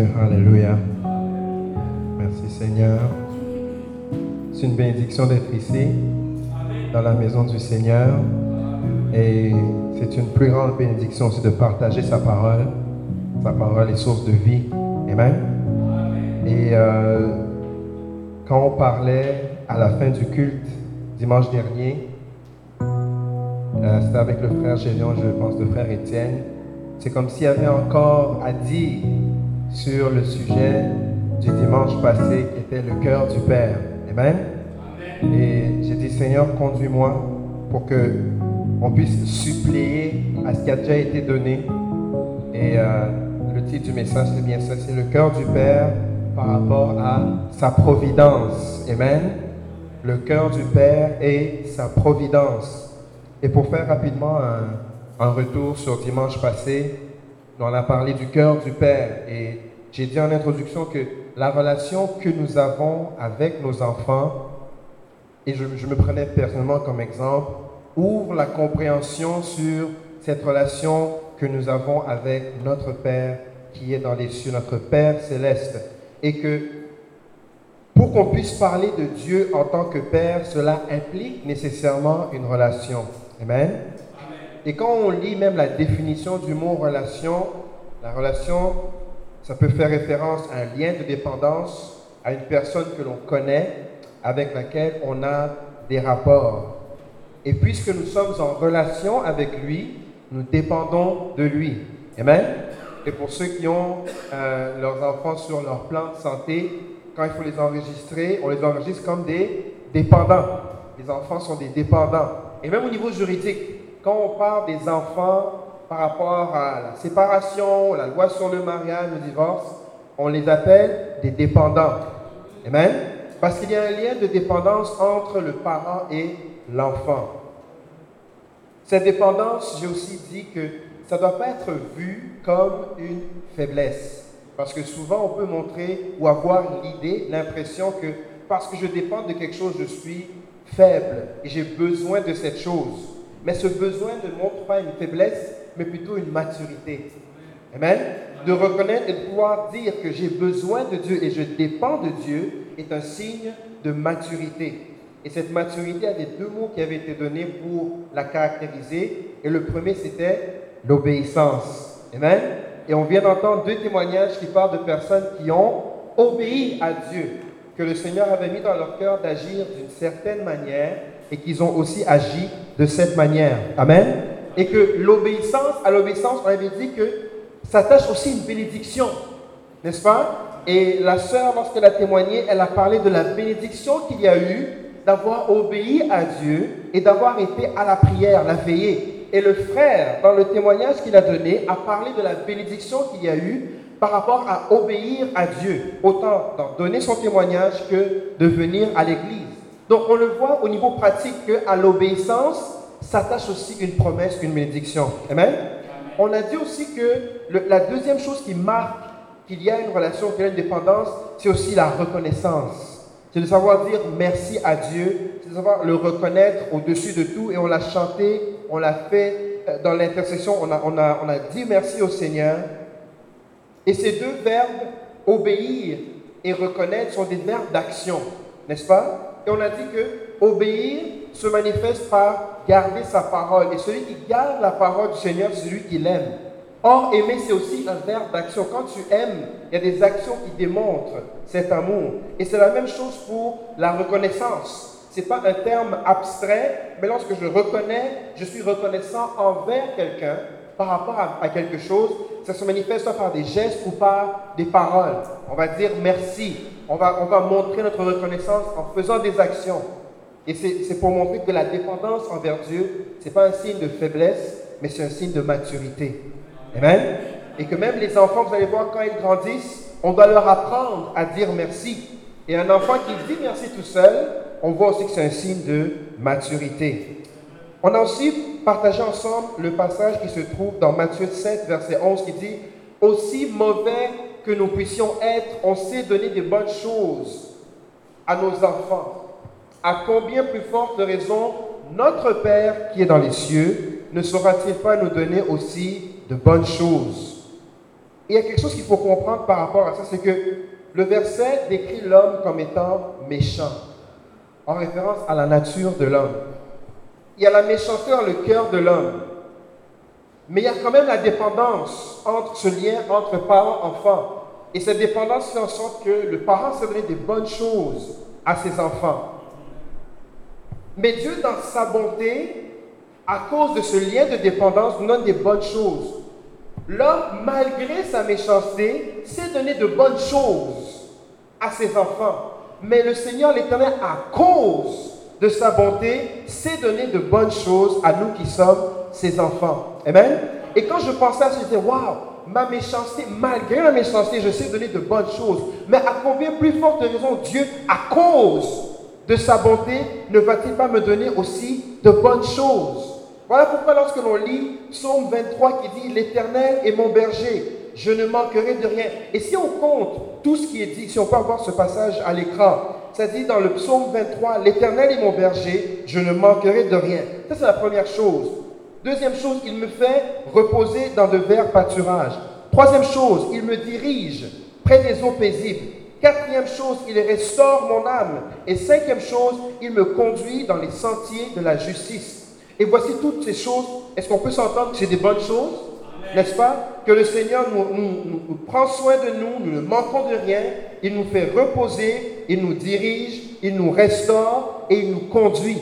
Alléluia. Merci Seigneur. C'est une bénédiction d'être ici, dans la maison du Seigneur. Et c'est une plus grande bénédiction aussi de partager sa parole. Sa parole est source de vie. Amen. Et euh, quand on parlait à la fin du culte dimanche dernier, euh, c'était avec le frère Gélion, je pense, le frère Étienne. C'est comme s'il y avait encore à dire sur le sujet du dimanche passé qui était le cœur du Père. Amen. Et j'ai dit, Seigneur, conduis-moi pour que on puisse suppléer à ce qui a déjà été donné. Et euh, le titre du message, c'est bien ça, c'est le cœur du Père par rapport à sa providence. Amen. Le cœur du Père et sa providence. Et pour faire rapidement un, un retour sur dimanche passé, on a parlé du cœur du Père. Et j'ai dit en introduction que la relation que nous avons avec nos enfants, et je, me prenais personnellement comme exemple, ouvre la compréhension sur cette relation que nous avons avec notre Père qui est dans les cieux, notre Père céleste. Et que pour qu'on puisse parler de Dieu en tant que Père, cela implique nécessairement une relation. Amen. Et quand on lit même la définition du mot relation, la relation, ça peut faire référence à un lien de dépendance, à une personne que l'on connaît, avec laquelle on a des rapports. Et puisque nous sommes en relation avec lui, nous dépendons de lui. Amen. Et pour ceux qui ont euh, leurs enfants sur leur plan de santé, quand il faut les enregistrer, on les enregistre comme des dépendants. Les enfants sont des dépendants. Et même au niveau juridique, quand on parle des enfants par rapport à la séparation, la loi sur le mariage, le divorce, on les appelle des dépendants. Amen? Parce qu'il y a un lien de dépendance entre le parent et l'enfant. Cette dépendance, j'ai aussi dit que ça ne doit pas être vu comme une faiblesse. Parce que souvent, on peut montrer ou avoir l'idée, l'impression que parce que je dépends de quelque chose, je suis faible et j'ai besoin de cette chose. Mais ce besoin ne montre pas une faiblesse, mais plutôt une maturité. Amen. De reconnaître et de pouvoir dire que j'ai besoin de Dieu et je dépends de Dieu est un signe de maturité. Et cette maturité avait deux mots qui avaient été donnés pour la caractériser. Et le premier, c'était l'obéissance. Amen. Et on vient d'entendre deux témoignages qui parlent de personnes qui ont obéi à Dieu, que le Seigneur avait mis dans leur cœur d'agir d'une certaine manière et qu'ils ont aussi agi de cette manière. Amen. Et que l'obéissance, à l'obéissance, on avait dit que s'attache aussi une bénédiction, n'est-ce pas? Et la sœur, lorsqu'elle a témoigné, elle a parlé de la bénédiction qu'il y a eu d'avoir obéi à Dieu et d'avoir été à la prière, la veillée. Et le frère, dans le témoignage qu'il a donné, a parlé de la bénédiction qu'il y a eu par rapport à obéir à Dieu, autant donner son témoignage que de venir à l'église. Donc on le voit au niveau pratique qu'à l'obéissance s'attache aussi une promesse, une bénédiction. Amen? On a dit aussi que la deuxième chose qui marque qu'il y a une relation, qu'il y a une dépendance, c'est aussi la reconnaissance. C'est de savoir dire merci à Dieu, c'est de savoir le reconnaître au-dessus de tout. Et on l'a chanté, on l'a fait euh, dans l'intercession, on a, on, a, on a dit merci au Seigneur. Et ces deux verbes, obéir et reconnaître, sont des verbes d'action, n'est-ce pas? Et on a dit que obéir se manifeste par garder sa parole. Et celui qui garde la parole du Seigneur, c'est celui qui l'aime. Or, aimer, c'est aussi un verbe d'action. Quand tu aimes, il y a des actions qui démontrent cet amour. Et c'est la même chose pour la reconnaissance. Ce n'est pas un terme abstrait, mais lorsque je reconnais, je suis reconnaissant envers quelqu'un par rapport à, quelque chose, ça se manifeste soit par des gestes ou par des paroles. On va dire merci. On va, on va montrer notre reconnaissance en faisant des actions. Et c'est pour montrer que la dépendance envers Dieu, ce n'est pas un signe de faiblesse, mais c'est un signe de maturité. Amen? Et que même les enfants, vous allez voir, quand ils grandissent, on doit leur apprendre à dire merci. Et un enfant qui dit merci tout seul, on voit aussi que c'est un signe de maturité. On a aussi partagé ensemble le passage qui se trouve dans Matthieu 7, verset 11, qui dit, Aussi mauvais que nous puissions être, on sait donner des bonnes choses à nos enfants. À combien plus forte raison notre Père qui est dans les cieux ne saura-t-il pas nous donner aussi de bonnes choses? Il y a quelque chose qu'il faut comprendre par rapport à ça, c'est que le verset décrit l'homme comme étant méchant, en référence à la nature de l'homme. Il y a la méchanceté dans le cœur de l'homme. Mais il y a quand même la dépendance entre ce lien entre parents-enfants. Et cette dépendance fait en sorte que le parent se donne des bonnes choses à ses enfants. Mais Dieu, dans sa bonté, à cause de ce lien de dépendance, nous donne des bonnes choses. L'homme, malgré sa méchanceté, sait donner de bonnes choses à ses enfants. Mais le Seigneur l'Éternel, à cause de sa bonté, sait donner de bonnes choses à nous qui sommes ses enfants. Amen? Et quand je pensais à ça, je disais, waouh, ma méchanceté, malgré ma méchanceté, je sais donner de bonnes choses. Mais à combien plus forte raison Dieu, à cause de sa bonté, ne va-t-il pas me donner aussi de bonnes choses? Voilà pourquoi lorsque l'on lit Psaume 23 qui dit, l'Éternel est mon berger, je ne manquerai de rien. Et si on compte tout ce qui est dit, si on peut avoir ce passage à l'écran, ça dit dans le psaume 23, l'Éternel est mon berger, je ne manquerai de rien. Ça, c'est la première chose. Deuxième chose, il me fait reposer dans de verts pâturages. Troisième chose, il me dirige près des eaux paisibles. Quatrième chose, il restaure mon âme. Et cinquième chose, il me conduit dans les sentiers de la justice. Et voici toutes ces choses. Est-ce qu'on peut s'entendre que c'est des bonnes choses? N'est-ce pas? Que le Seigneur nous, prend soin de nous, nous ne manquons de rien. Il nous fait reposer, il nous dirige, il nous restaure et il nous conduit.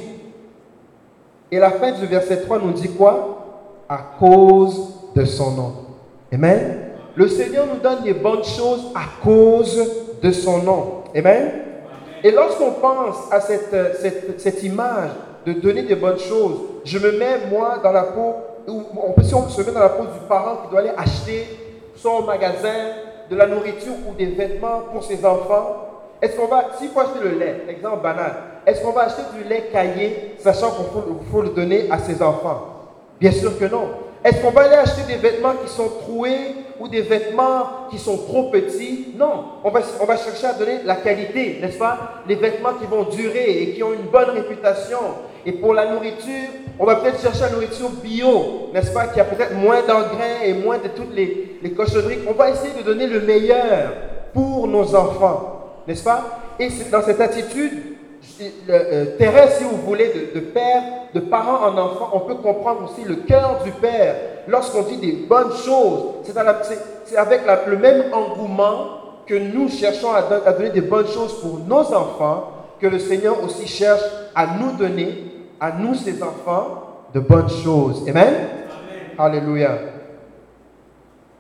Et la fin du verset 3 nous dit quoi? À cause de son nom. Amen? Le Seigneur nous donne des bonnes choses à cause de son nom. Amen? Et lorsqu'on pense à cette, cette, cette, image de donner des bonnes choses, je me mets moi dans la peau, ou on peut, si on se met dans la peau du parent qui doit aller acheter son magasin de la nourriture ou des vêtements pour ses enfants, est-ce qu'on va, s'il faut acheter le lait, exemple banal, est-ce qu'on va acheter du lait caillé, sachant qu'il faut, le donner à ses enfants? Bien sûr que non. Est-ce qu'on va aller acheter des vêtements qui sont troués ou des vêtements qui sont trop petits? Non. On va, on va chercher à donner la qualité, n'est-ce pas? Les vêtements qui vont durer et qui ont une bonne réputation. Et pour la nourriture, on va peut-être chercher la nourriture bio, n'est-ce pas Qui a peut-être moins d'engrais et moins de toutes les, les cochonneries. On va essayer de donner le meilleur pour nos enfants n'est-ce pas? Et c'est dans cette attitude euh, terrestre, si vous voulez, de, père, de parent en enfant, on peut comprendre aussi le cœur du père. Lorsqu'on dit des bonnes choses, c'est avec le même engouement que nous cherchons à, donner des bonnes choses pour nos enfants, que le Seigneur aussi cherche à nous donner, à nous, ses enfants, de bonnes choses. Amen. Alléluia.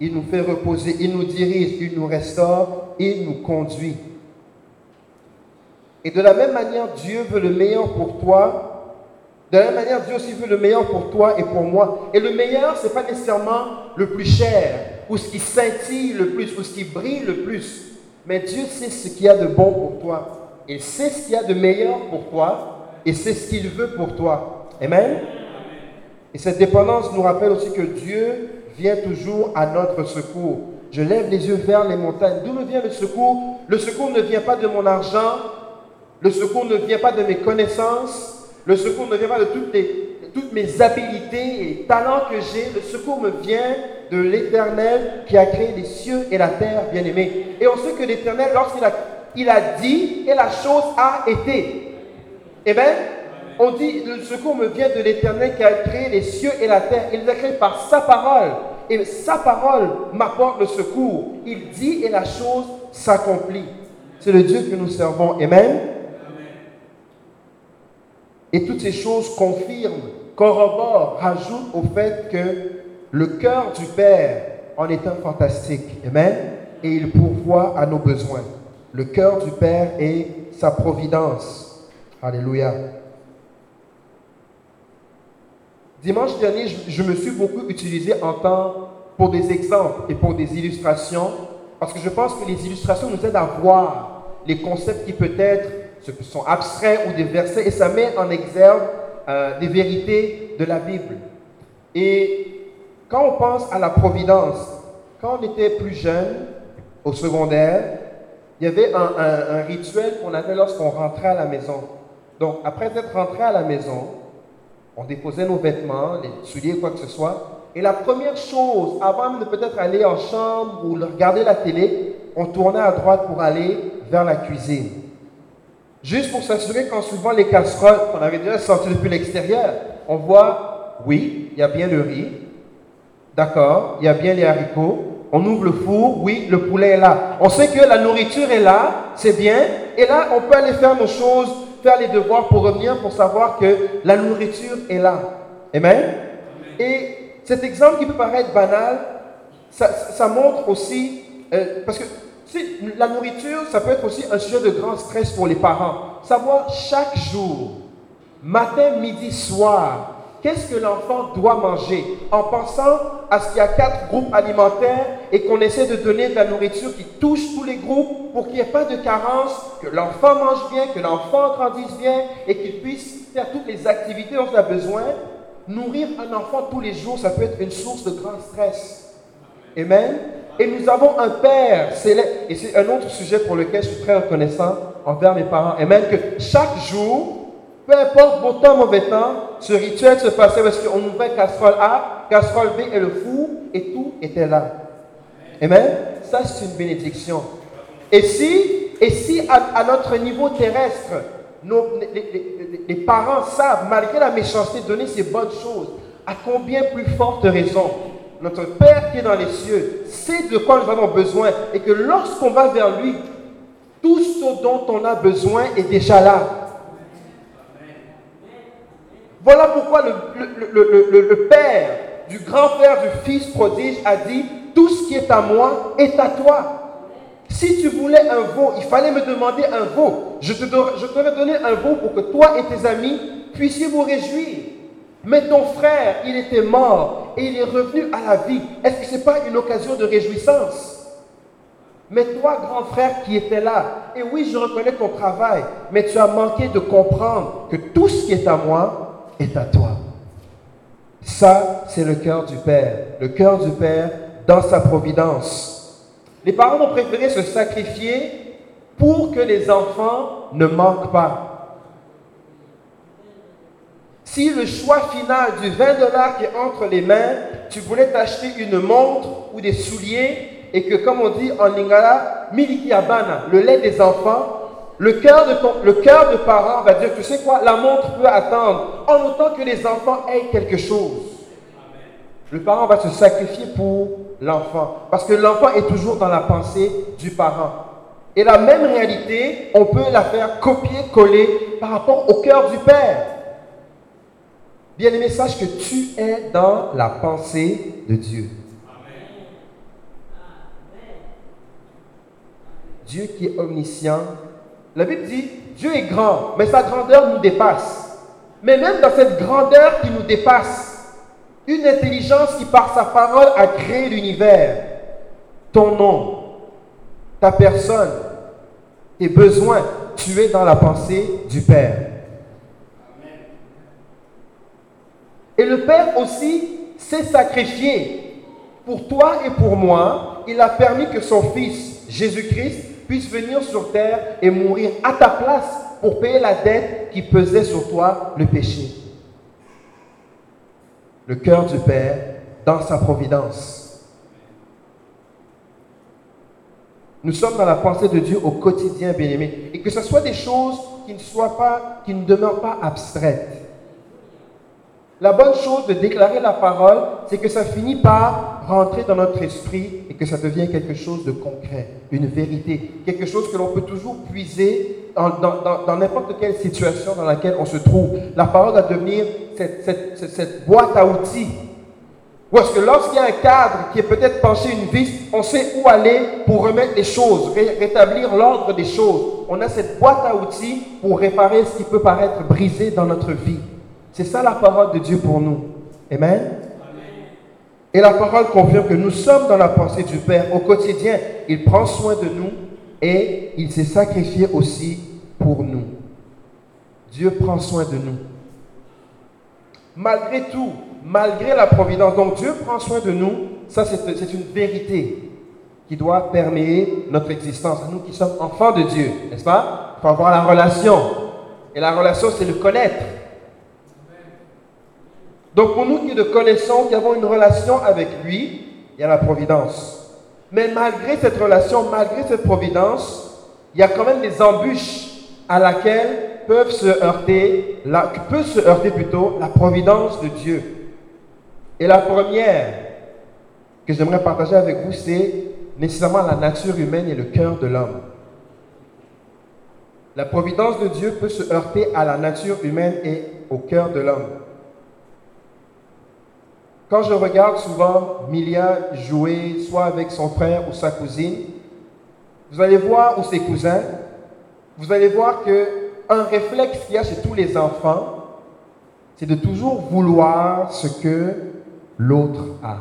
Il nous fait reposer, il nous dirige, il nous restaure, il nous conduit. Et de la même manière, Dieu veut le meilleur pour toi. De la même manière, Dieu aussi veut le meilleur pour toi et pour moi. Et le meilleur, ce n'est pas nécessairement le plus cher, ou ce qui scintille le plus, ou ce qui brille le plus. Mais Dieu sait ce qu'il y a de bon pour toi. Il sait ce qu'il y a de meilleur pour toi. Et c'est ce qu'il veut pour toi. Amen. Et cette dépendance nous rappelle aussi que Dieu vient toujours à notre secours. Je lève les yeux vers les montagnes. D'où me vient le secours? Le secours ne vient pas de mon argent, le secours ne vient pas de mes connaissances. Le secours ne vient pas de toutes, mes habiletés et talents que j'ai. Le secours me vient de l'Éternel qui a créé les cieux et la terre, bien aimé. Et on sait que l'Éternel, lorsqu'il a, il a dit, et la chose a été. Eh bien, on dit, le secours me vient de l'Éternel qui a créé les cieux et la terre. Il les a créés par sa parole. Et sa parole m'apporte le secours. Il dit et la chose s'accomplit. C'est le Dieu que nous servons. Amen. Et toutes ces choses confirment, corroborent, rajoutent au fait que le cœur du Père en est un fantastique. Amen. Et il pourvoit à nos besoins. Le cœur du Père est sa providence. Alléluia. Dimanche dernier, je, me suis beaucoup utilisé en temps pour des exemples et pour des illustrations, parce que je pense que les illustrations nous aident à voir les concepts qui peut-être sont abstraits ou des versets, et ça met en exergue euh, des vérités de la Bible. Et quand on pense à la providence, quand on était plus jeune, au secondaire, il y avait un, rituel qu'on avait lorsqu'on rentrait à la maison. Donc, après être rentré à la maison, on déposait nos vêtements, les souliers, quoi que ce soit. Et la première chose, avant de peut-être aller en chambre ou regarder la télé, on tournait à droite pour aller vers la cuisine. Juste pour s'assurer qu'en soulevant les casseroles qu'on avait déjà sorties depuis l'extérieur, on voit, oui, il y a bien le riz, d'accord, il y a bien les haricots, on ouvre le four, oui, le poulet est là. On sait que la nourriture est là, c'est bien, et là, on peut aller faire nos choses, faire les devoirs pour revenir, pour savoir que la nourriture est là. Amen? Et cet exemple qui peut paraître banal, ça, montre aussi, euh, parce que la nourriture, ça peut être aussi un sujet de grand stress pour les parents. Savoir chaque jour, matin, midi, soir, qu'est-ce que l'enfant doit manger? En pensant à ce qu'il y a quatre groupes alimentaires et qu'on essaie de donner de la nourriture qui touche tous les groupes pour qu'il n'y ait pas de carence, que l'enfant mange bien, que l'enfant grandisse bien et qu'il puisse faire toutes les activités dont il a besoin. Nourrir un enfant tous les jours, ça peut être une source de grand stress. Amen. Et nous avons un Père Et c'est un autre sujet pour lequel je suis très reconnaissant envers mes parents. Amen. Que chaque jour, peu importe beau temps, mauvais temps, ce rituel se passait parce qu'on ouvrait casserole A, casserole B et le four, et tout était là. Amen. Ça, c'est une bénédiction. Et si, et si à, notre niveau terrestre, nos, les, parents savent, malgré la méchanceté, donner ces bonnes choses, à combien plus forte raison notre Père qui est dans les cieux sait de quoi nous avons besoin et que lorsqu'on va vers lui, tout ce dont on a besoin est déjà là. Voilà pourquoi le, Père du grand Père du Fils prodige a dit, tout ce qui est à moi est à toi. Si tu voulais un veau, il fallait me demander un veau. Je te, je t'aurais donné un veau pour que toi et tes amis puissiez vous réjouir. Mais ton frère, il était mort et il est revenu à la vie. Est-ce que ce n'est pas une occasion de réjouissance? Mais toi, grand frère qui étais là, et oui, je reconnais ton travail, mais tu as manqué de comprendre que tout ce qui est à moi est à toi. Ça, c'est le cœur du Père. Le cœur du Père dans sa providence. Les parents ont préféré se sacrifier pour que les enfants ne manquent pas. Si le choix final du 20 dollars qui est entre les mains, tu voulais t'acheter une montre ou des souliers et que, comme on dit en lingala, miliki abana, le lait des enfants, le cœur de, ton, le cœur de parent va dire, tu sais quoi, la montre peut attendre, en autant que les enfants aient quelque chose. Le parent va se sacrifier pour l'enfant, parce que l'enfant est toujours dans la pensée du parent. Et la même réalité, on peut la faire copier-coller par rapport au cœur du père. Bien-aimé, sache que tu es dans la pensée de Dieu. Dieu qui est omniscient. La Bible dit, Dieu est grand, mais sa grandeur nous dépasse. Mais même dans cette grandeur qui nous dépasse, une intelligence qui par sa parole a créé l'univers, ton nom, ta personne, tes besoins, tu es dans la pensée du Père. Et le Père aussi s'est sacrifié pour toi et pour moi. Il a permis que son Fils, Jésus-Christ, puisse venir sur terre et mourir à ta place pour payer la dette qui pesait sur toi, le péché. Le cœur du Père dans sa providence. Nous sommes dans la pensée de Dieu au quotidien, bien-aimé. Et que ce soit des choses qui ne soient pas, qui ne demeurent pas abstraites. La bonne chose de déclarer la parole, c'est que ça finit par rentrer dans notre esprit et que ça devient quelque chose de concret, une vérité, quelque chose que l'on peut toujours puiser dans n'importe quelle situation dans laquelle on se trouve. La parole va devenir cette, boîte à outils. Ou est-ce que lorsqu'il y a un cadre qui est peut-être penché une vis, on sait où aller pour remettre les choses, rétablir l'ordre des choses. On a cette boîte à outils pour réparer ce qui peut paraître brisé dans notre vie. C'est ça la parole de Dieu pour nous. Amen. Et la parole confirme que nous sommes dans la pensée du Père au quotidien. Il prend soin de nous et il s'est sacrifié aussi pour nous. Dieu prend soin de nous. Malgré tout, malgré la providence, donc Dieu prend soin de nous, ça c'est une vérité qui doit permettre notre existence, nous qui sommes enfants de Dieu, n'est-ce pas? Il faut avoir la relation. Et la relation, c'est le connaître. Donc pour nous qui le connaissons, qui avons une relation avec lui, il y a la providence. Mais malgré cette relation, malgré cette providence, il y a quand même des embûches à laquelle peuvent se heurter, peut se heurter plutôt la providence de Dieu. Et la première que j'aimerais partager avec vous, c'est nécessairement la nature humaine et le cœur de l'homme. La providence de Dieu peut se heurter à la nature humaine et au cœur de l'homme. Quand je regarde souvent Milia jouer soit avec son frère ou sa cousine, vous allez voir, ou ses cousins, vous allez voir que un réflexe qu'il y a chez tous les enfants, c'est de toujours vouloir ce que l'autre a.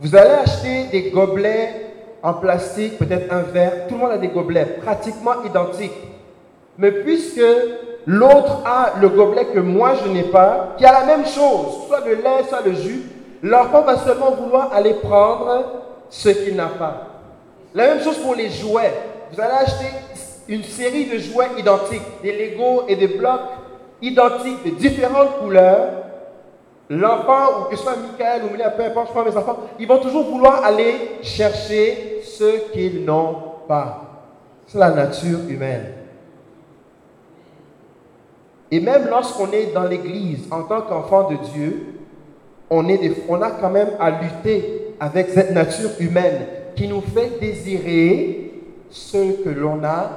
Vous allez acheter des gobelets en plastique, peut-être un verre, tout le monde a des gobelets pratiquement identiques. Mais puisque l'autre a le gobelet que moi je n'ai pas, qui a la même chose, soit le lait, soit le jus, l'enfant va seulement vouloir aller prendre ce qu'il n'a pas. La même chose pour les jouets. Vous allez acheter une série de jouets identiques, des Legos et des blocs identiques de différentes couleurs. L'enfant, ou que ce soit Michael ou Mila, peu importe, je crois mes enfants, ils vont toujours vouloir aller chercher ce qu'ils n'ont pas. C'est la nature humaine. Et même lorsqu'on est dans l'Église en tant qu'enfant de Dieu, on, a quand même à lutter avec cette nature humaine qui nous fait désirer ce que l'on n'a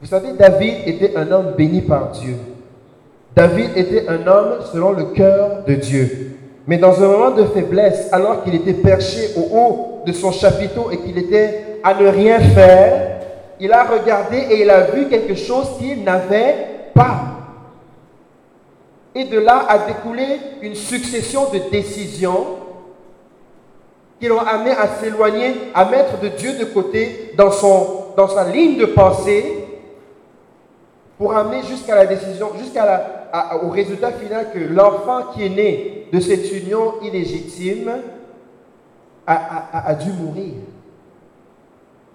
vous savez, David était un homme béni par Dieu. David était un homme selon le cœur de Dieu. Mais dans un moment de faiblesse, alors qu'il était perché au haut de son chapiteau et qu'il était à ne rien faire, il a regardé et il a vu quelque chose qu'il n'avait pas. Et de là a découlé une succession de décisions qui l'ont amené à s'éloigner, à mettre de Dieu de côté dans, sa ligne de pensée pour amener jusqu'à la décision, jusqu'au résultat final que l'enfant qui est né de cette union illégitime a, dû mourir.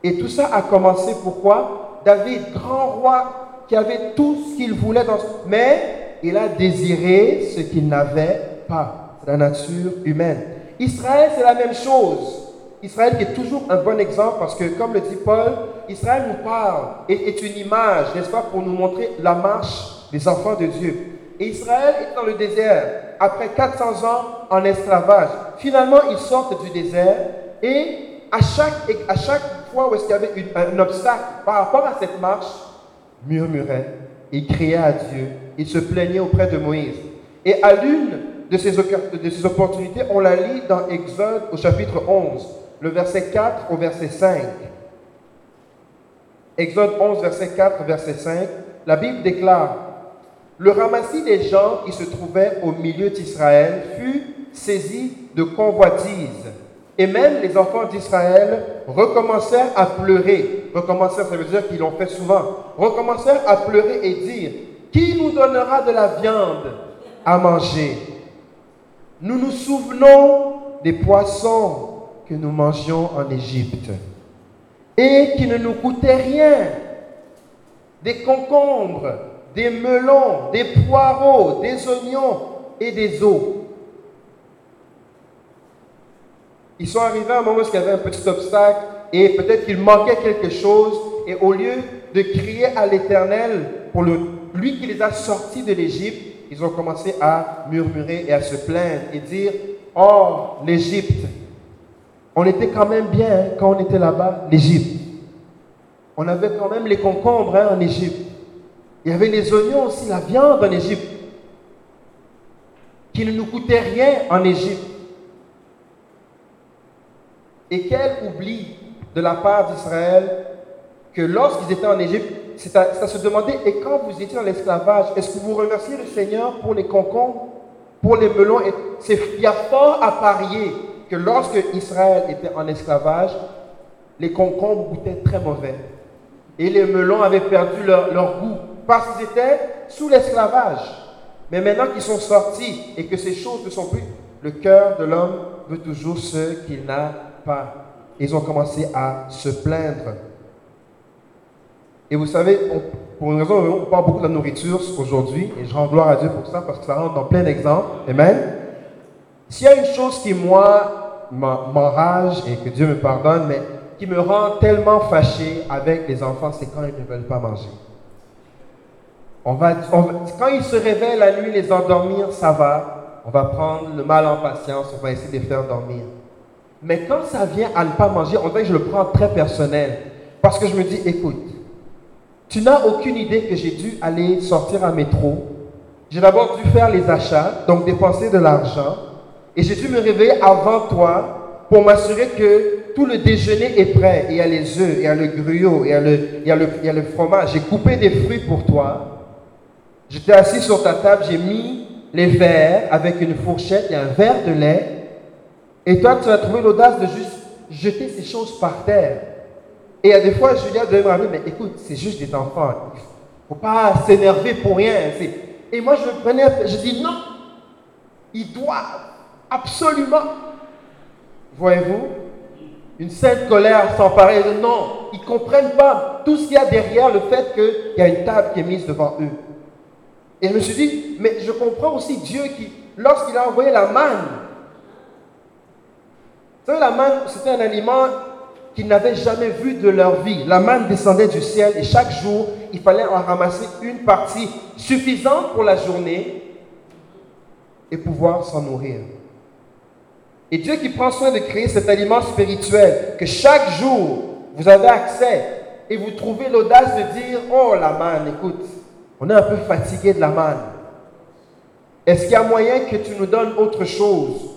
Et tout ça a commencé pourquoi? David, grand roi, qui avait tout ce qu'il voulait, dans, mais il a désiré ce qu'il n'avait pas. La nature humaine. Israël, c'est la même chose. Israël est toujours un bon exemple parce que, comme le dit Paul, Israël nous parle et est une image, n'est-ce pas, pour nous montrer la marche des enfants de Dieu. Et Israël est dans le désert après 400 ans en esclavage. Finalement, ils sortent du désert et à chaque, à chaque fois où il y avait un obstacle par rapport à cette marche, murmurait, il criait à Dieu, il se plaignait auprès de Moïse. Et à l'une de ces, de ces opportunités, on la lit dans Exode au chapitre 11 le verset 4 au verset 5. Exode 11, verset 4, verset 5, la Bible déclare, Le ramassis des gens qui se trouvaient au milieu d'Israël fut saisi de convoitise. Et même les enfants d'Israël recommencèrent à pleurer. Recommencèrent, ça veut dire qu'ils l'ont fait souvent. Recommencèrent à pleurer et dire, Qui nous donnera de la viande à manger? Nous nous souvenons des poissons que nous mangions en Égypte et qui ne nous coûtait rien. Des concombres, des melons, des poireaux, des oignons et des os. Ils sont arrivés à un moment où il y avait un petit obstacle et peut-être qu'il manquait quelque chose et au lieu de crier à l'Éternel pour lui qui les a sortis de l'Égypte, ils ont commencé à murmurer et à se plaindre et dire, oh, l'Égypte, on était quand même bien hein, quand on était là-bas, l'Égypte. On avait quand même les concombres hein, en Égypte. Il y avait les oignons aussi, la viande en Égypte, qui ne nous coûtait rien en Égypte. Et quel oubli de la part d'Israël que lorsqu'ils étaient en Égypte, ça se demandait, et quand vous étiez dans l'esclavage, est-ce que vous remerciez le Seigneur pour les concombres, pour les melons Il y a fort à parier que lorsque Israël était en esclavage, les concombres goûtaient très mauvais. Et les melons avaient perdu leur, goût parce qu'ils étaient sous l'esclavage. Mais maintenant qu'ils sont sortis et que ces choses ne sont plus, le cœur de l'homme veut toujours ce qu'il n'a Ils ont commencé à se plaindre. Et vous savez, pour une raison, on parle beaucoup de nourriture aujourd'hui, et je rends gloire à Dieu pour ça, parce que ça rentre dans plein d'exemples. Amen. S'il y a une chose qui, moi, m'enrage, et que Dieu me pardonne, mais qui me rend tellement fâché avec les enfants, c'est quand ils ne veulent pas manger. On va, quand ils se réveillent la nuit, les endormir, ça va. On va prendre le mal en patience, on va essayer de les faire dormir. Mais quand ça vient à ne pas manger, on dirait je le prends très personnel. Parce que je me dis, écoute, tu n'as aucune idée que j'ai dû aller sortir à métro. J'ai d'abord dû faire les achats, donc dépenser de l'argent. Et j'ai dû me réveiller avant toi pour m'assurer que tout le déjeuner est prêt. Il y a les œufs, il y a le gruau, il y a le, il y a le, il y a le fromage. J'ai coupé des fruits pour toi. J'étais assis sur ta table, j'ai mis les verres avec une fourchette et un verre de lait. Et toi, tu as trouvé l'audace de juste jeter ces choses par terre. Et a des fois, Julia devait me mais écoute, c'est juste des enfants. Il ne faut pas s'énerver pour rien. Et moi, je prenais, je dis non, ils doivent absolument, voyez-vous, une sainte colère s'emparer de non, ils ne comprennent pas tout ce qu'il y a derrière le fait qu'il y a une table qui est mise devant eux. Et je me suis dit, mais je comprends aussi Dieu qui, lorsqu'il a envoyé la manne, savez, la manne, c'était un aliment qu'ils n'avaient jamais vu de leur vie. La manne descendait du ciel et chaque jour, il fallait en ramasser une partie suffisante pour la journée et pouvoir s'en nourrir. Et Dieu qui prend soin de créer cet aliment spirituel, que chaque jour, vous avez accès et vous trouvez l'audace de dire, oh la manne, écoute, on est un peu fatigué de la manne. Est-ce qu'il y a moyen que tu nous donnes autre chose?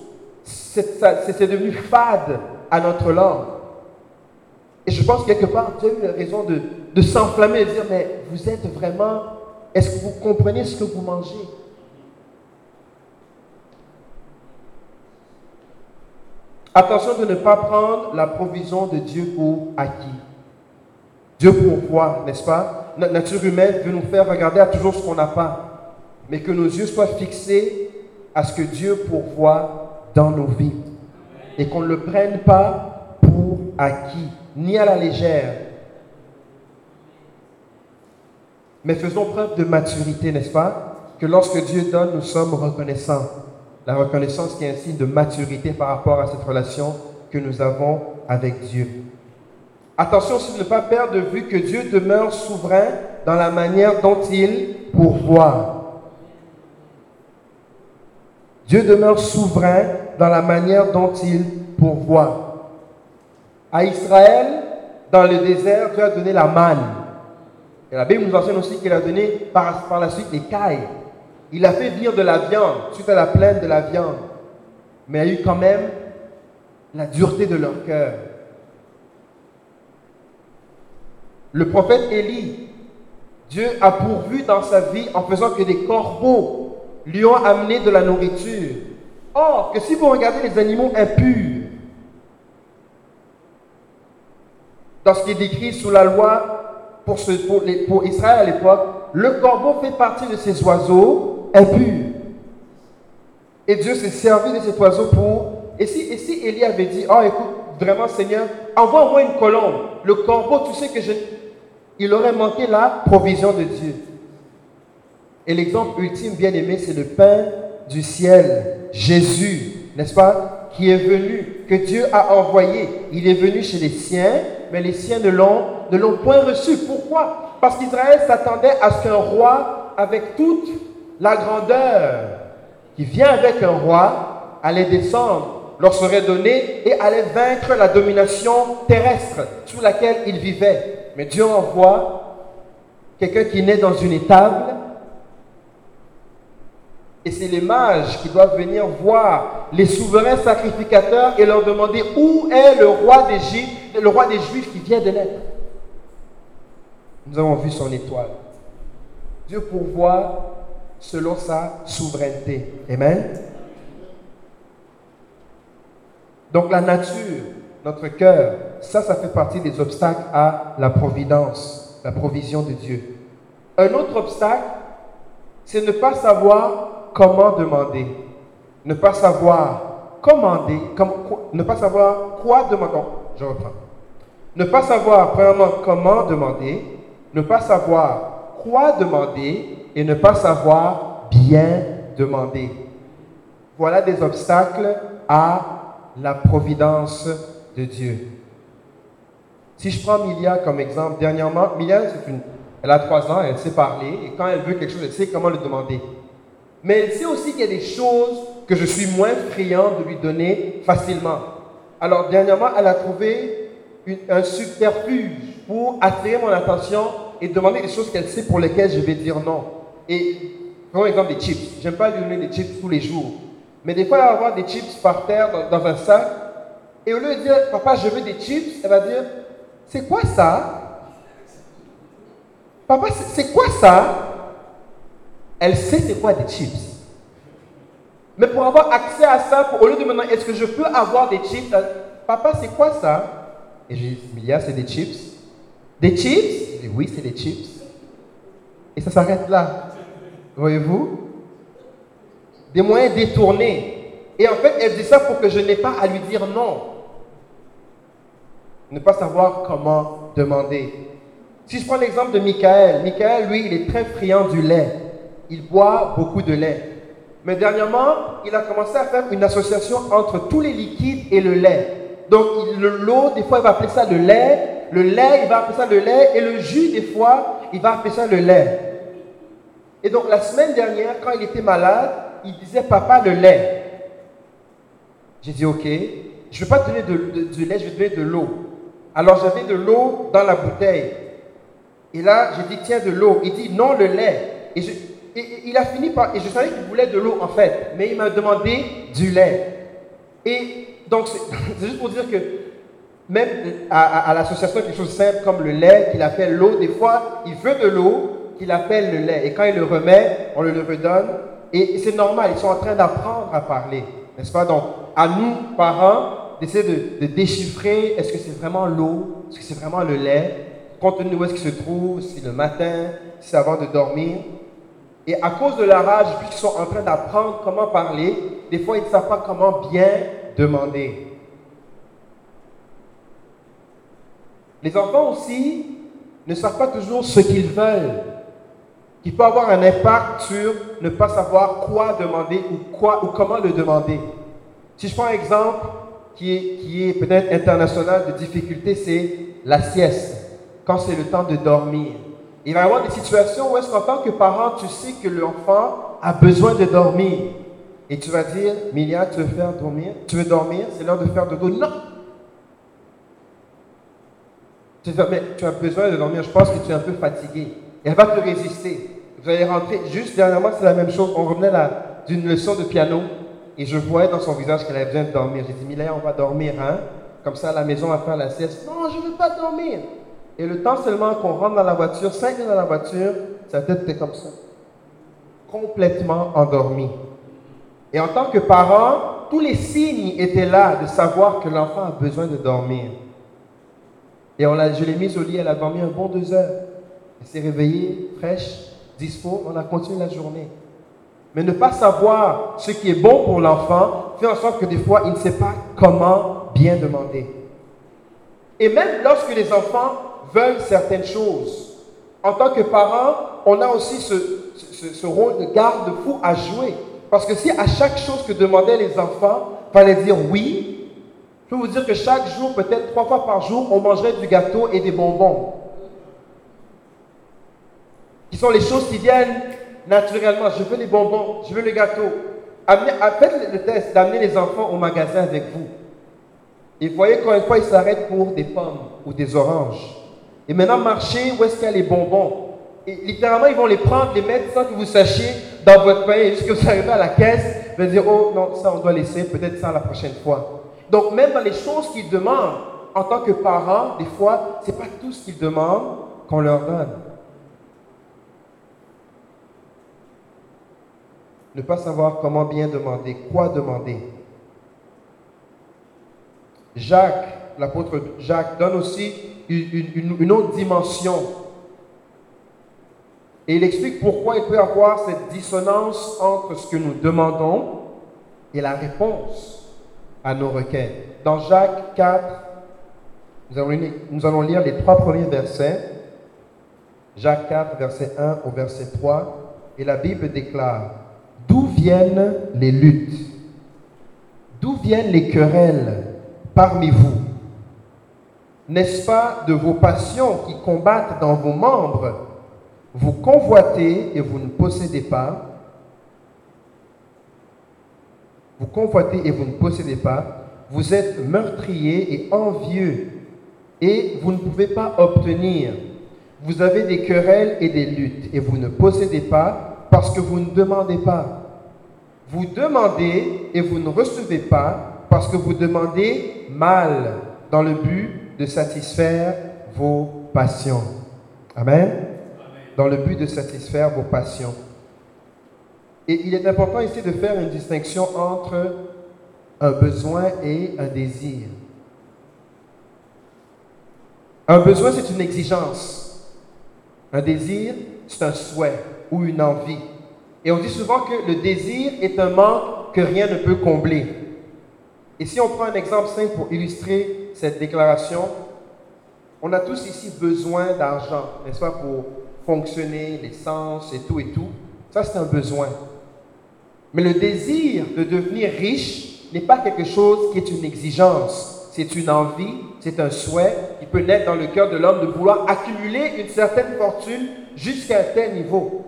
C'est devenu fade à notre langue. Et je pense que quelque part, tu as eu raison de, de s'enflammer et de dire, mais vous êtes vraiment, est-ce que vous comprenez ce que vous mangez? Attention de ne pas prendre la provision de Dieu pour acquis. Dieu pourvoit, n'est-ce pas? Notre nature humaine veut nous faire regarder à toujours ce qu'on n'a pas, mais que nos yeux soient fixés à ce que Dieu pourvoit dans nos vies et qu'on ne le prenne pas pour acquis ni à la légère. Mais faisons preuve de maturité, n'est-ce pas? Que lorsque Dieu donne, nous sommes reconnaissants. La reconnaissance qui est un signe de maturité par rapport à cette relation que nous avons avec Dieu. Attention aussi de ne pas perdre de vue que Dieu demeure souverain dans la manière dont il pourvoit. Dieu demeure souverain dans la manière dont il pourvoit. À Israël, dans le désert, Dieu a donné la manne. Et la Bible nous enseigne aussi qu'il a donné par, la suite les cailles. Il a fait venir de la viande, suite à la plaine de la viande. Mais a eu quand même la dureté de leur cœur. Le prophète Élie, Dieu a pourvu dans sa vie en faisant que des corbeaux lui ont amené de la nourriture. Or, que si vous regardez les animaux impurs, dans ce qui est décrit sous la loi pour, Israël à l'époque, le corbeau fait partie de ces oiseaux impurs. Et Dieu s'est servi de cet oiseau pour... Et si, et si Élie avait dit, oh écoute, vraiment Seigneur, envoie-moi une colombe. Le corbeau, tu sais que je... Il aurait manqué la provision de Dieu. Et l'exemple ultime, bien aimé, c'est le pain du ciel, Jésus, n'est-ce pas, qui est venu, que Dieu a envoyé. Il est venu chez les siens, mais les siens ne l'ont, point reçu. Pourquoi? Parce qu'Israël s'attendait à ce qu'un roi, avec toute la grandeur qui vient avec un roi, allait descendre, leur serait donné et allait vaincre la domination terrestre sous laquelle ils vivaient. Mais Dieu envoie quelqu'un qui naît dans une étable et c'est les mages qui doivent venir voir les souverains sacrificateurs et leur demander où est le roi d'Égypte, le roi des Juifs qui vient de naître. Nous avons vu son étoile. Dieu pourvoit selon sa souveraineté. Amen. Donc la nature, notre cœur, ça, ça fait partie des obstacles à la providence, la provision de Dieu. Un autre obstacle, c'est ne pas savoir comment demander? Ne pas savoir commander, ne pas savoir quoi demander. Je reprends. Ne pas savoir, premièrement, comment demander. Ne pas savoir quoi demander et ne pas savoir bien demander. Voilà des obstacles à la providence de Dieu. Si je prends Milia comme exemple, dernièrement, Milia, elle a trois ans, elle sait parler, et quand elle veut quelque chose, elle sait comment le demander. Mais elle sait aussi qu'il y a des choses que je suis moins friand de lui donner facilement. Alors, dernièrement, elle a trouvé un subterfuge pour attirer mon attention et demander des choses qu'elle sait pour lesquelles je vais dire non. Et, par exemple, des chips. J'aime pas lui donner des chips tous les jours. Mais des fois, elle va avoir des chips par terre dans, un sac. Et au lieu de dire, papa, je veux des chips, elle va dire, c'est quoi ça? Papa, c'est quoi ça? Elle sait c'est quoi des chips. Mais pour avoir accès à ça, au lieu de me demander, est-ce que je peux avoir des chips Papa, c'est quoi ça? Et j'ai dit, Milia, c'est des chips. Des chips? Je dis, oui, c'est des chips. Et ça s'arrête là. Voyez-vous? Des moyens détournés. Et en fait, elle dit ça pour que je n'ai pas à lui dire non. Ne pas savoir comment demander. Si je prends l'exemple de Michael, Michael, lui, il est très friand du lait. Il boit beaucoup de lait. Mais dernièrement, il a commencé à faire une association entre tous les liquides et le lait. Donc, l'eau, des fois, il va appeler ça le lait. Le lait, il va appeler ça le lait. Et le jus, des fois, il va appeler ça le lait. Et donc, la semaine dernière, quand il était malade, il disait, papa, le lait. J'ai dit, ok, je ne vais pas te donner de, du lait, je vais te donner de l'eau. Alors, j'avais de l'eau dans la bouteille. Et là, j'ai dit, tiens, de l'eau. Il dit, non, le lait. Et, et il a fini par, et je savais qu'il voulait de l'eau en fait, mais il m'a demandé du lait. Et donc, c'est juste pour dire que même à, l'association, quelque chose de simple comme le lait, qu'il appelle l'eau, des fois, il veut de l'eau, qu'il appelle le lait. Et quand il le remet, on le redonne. Et c'est normal, ils sont en train d'apprendre à parler. N'est-ce pas? Donc, à nous, parents, d'essayer de, déchiffrer est-ce que c'est vraiment l'eau, est-ce que c'est vraiment le lait, compte tenu où est-ce qu'il se trouve, si le matin, si c'est avant de dormir. Et à cause de la rage, puisqu'ils sont en train d'apprendre comment parler, des fois ils ne savent pas comment bien demander. Les enfants aussi ne savent pas toujours ce qu'ils veulent, qui peut avoir un impact sur ne pas savoir quoi demander ou, quoi, ou comment le demander. Si je prends un exemple qui est, qui est peut-être international de difficulté, c'est la sieste, quand c'est le temps de dormir. Il va y avoir des situations où est-ce qu'en tant que parent, tu sais que l'enfant a besoin de dormir. Et tu vas dire, Milia, tu veux faire dormir? Tu veux dormir? C'est l'heure de faire dodo. Non tu, mais tu as besoin de dormir, je pense que tu es un peu fatigué. Et elle va te résister. Vous allez rentrer. Juste dernièrement, c'est la même chose. On revenait d'une leçon de piano et je voyais dans son visage qu'elle avait besoin de dormir. J'ai dit, Milia, on va dormir, hein? Comme ça, à la maison, on va faire la sieste. Non, je ne veux pas dormir. Et le temps seulement qu'on rentre dans la voiture, cinq minutes dans la voiture, sa tête était comme ça. Complètement endormi. Et en tant que parent, tous les signes étaient là de savoir que l'enfant a besoin de dormir. Et on je l'ai mise au lit, elle a dormi un bon deux heures. Elle s'est réveillée, fraîche, dispo, on a continué la journée. Mais ne pas savoir ce qui est bon pour l'enfant fait en sorte que des fois, il ne sait pas comment bien demander. Et même lorsque les enfants veulent certaines choses, en tant que parent, on a aussi ce, rôle de garde-fou à jouer. Parce que si à chaque chose que demandaient les enfants, fallait dire oui, je peux vous dire que chaque jour, peut-être trois fois par jour, on mangerait du gâteau et des bonbons. Qui sont les choses qui viennent naturellement. Je veux les bonbons, je veux le gâteau. faites le test d'amener les enfants au magasin avec vous. Et voyez une fois ils s'arrêtent pour des pommes ou des oranges. Et maintenant, marchez où est-ce qu'il y a les bonbons? Et littéralement, ils vont les prendre, les mettre sans que vous sachiez dans votre pain. Et jusqu'à vous arrivez à la caisse, vous allez dire, oh non, ça on doit laisser, peut-être ça la prochaine fois. Donc même dans les choses qu'ils demandent, en tant que parents, des fois, ce n'est pas tout ce qu'ils demandent qu'on leur donne. Ne pas savoir comment bien demander, quoi demander. Jacques, l'apôtre Jacques, donne aussi une autre dimension et il explique pourquoi il peut y avoir cette dissonance entre ce que nous demandons et la réponse à nos requêtes. Dans Jacques 4, nous allons, lire, les trois premiers versets. Jacques 4, verset 1 au verset 3, et la Bible déclare, D'où viennent les luttes? D'où viennent les querelles parmi vous? N'est-ce pas de vos passions qui combattent dans vos membres Vous convoitez et vous ne possédez pas. Vous convoitez et vous ne possédez pas. Vous êtes meurtrier et envieux et vous ne pouvez pas obtenir. Vous avez des querelles et des luttes et vous ne possédez pas parce que vous ne demandez pas. Vous demandez et vous ne recevez pas parce que vous demandez mal dans le but de satisfaire vos passions. Amen. Dans le but de satisfaire vos passions. Et il est important ici de faire une distinction entre un besoin et un désir. Un besoin, c'est une exigence. Un désir, c'est un souhait ou une envie. Et on dit souvent que le désir est un manque que rien ne peut combler. Et si on prend un exemple simple pour illustrer cette déclaration, on a tous ici besoin d'argent, n'est-ce pas, pour fonctionner, l'essence et tout et tout. Ça, c'est un besoin. Mais le désir de devenir riche n'est pas quelque chose qui est une exigence c'est une envie, c'est un souhait qui peut naître dans le cœur de l'homme de vouloir accumuler une certaine fortune jusqu'à un tel niveau.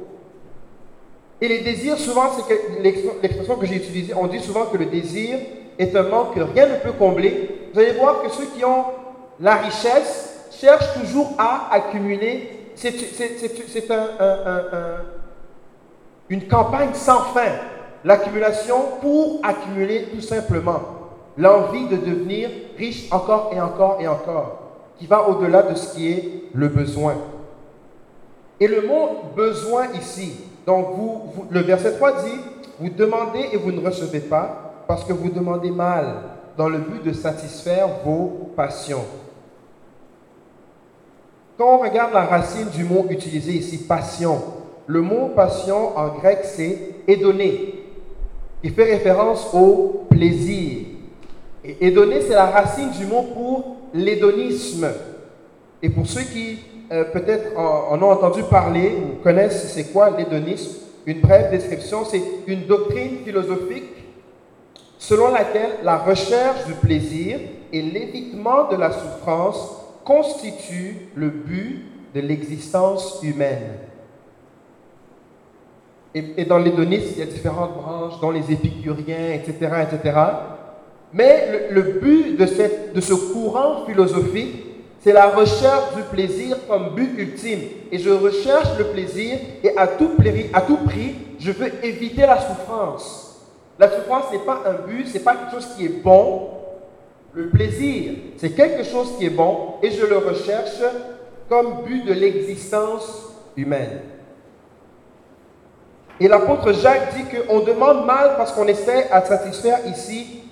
Et les désirs, souvent, c'est l'expression que j'ai utilisée, on dit souvent que le désir est un manque que rien ne peut combler. Vous allez voir que ceux qui ont la richesse cherchent toujours à accumuler. C'est une campagne sans fin, l'accumulation pour accumuler tout simplement l'envie de devenir riche encore et encore et encore, qui va au-delà de ce qui est le besoin. Et le mot besoin ici, donc vous, le verset 3 dit, vous demandez et vous ne recevez pas parce que vous demandez mal dans le but de satisfaire vos passions. Quand on regarde la racine du mot utilisé ici, passion, le mot passion en grec c'est édonné, qui fait référence au plaisir, et donner, c'est la racine du mot pour l'hédonisme. Et pour ceux qui euh, peut-être en, ont entendu parler ou connaissent c'est quoi l'hédonisme, une brève description, c'est une doctrine philosophique selon laquelle la recherche du plaisir et l'évitement de la souffrance constituent le but de l'existence humaine. Et, dans l'hédonisme, il y a différentes branches, dont les épicuriens, etc., etc. Mais le, but de, ce courant philosophique, c'est la recherche du plaisir comme but ultime. Et je recherche le plaisir et à tout, à tout prix, je veux éviter la souffrance. La souffrance n'est pas un but, c'est pas quelque chose qui est bon. Le plaisir, c'est quelque chose qui est bon et je le recherche comme but de l'existence humaine. Et l'apôtre Jacques dit qu'on demande mal parce qu'on essaie à satisfaire ici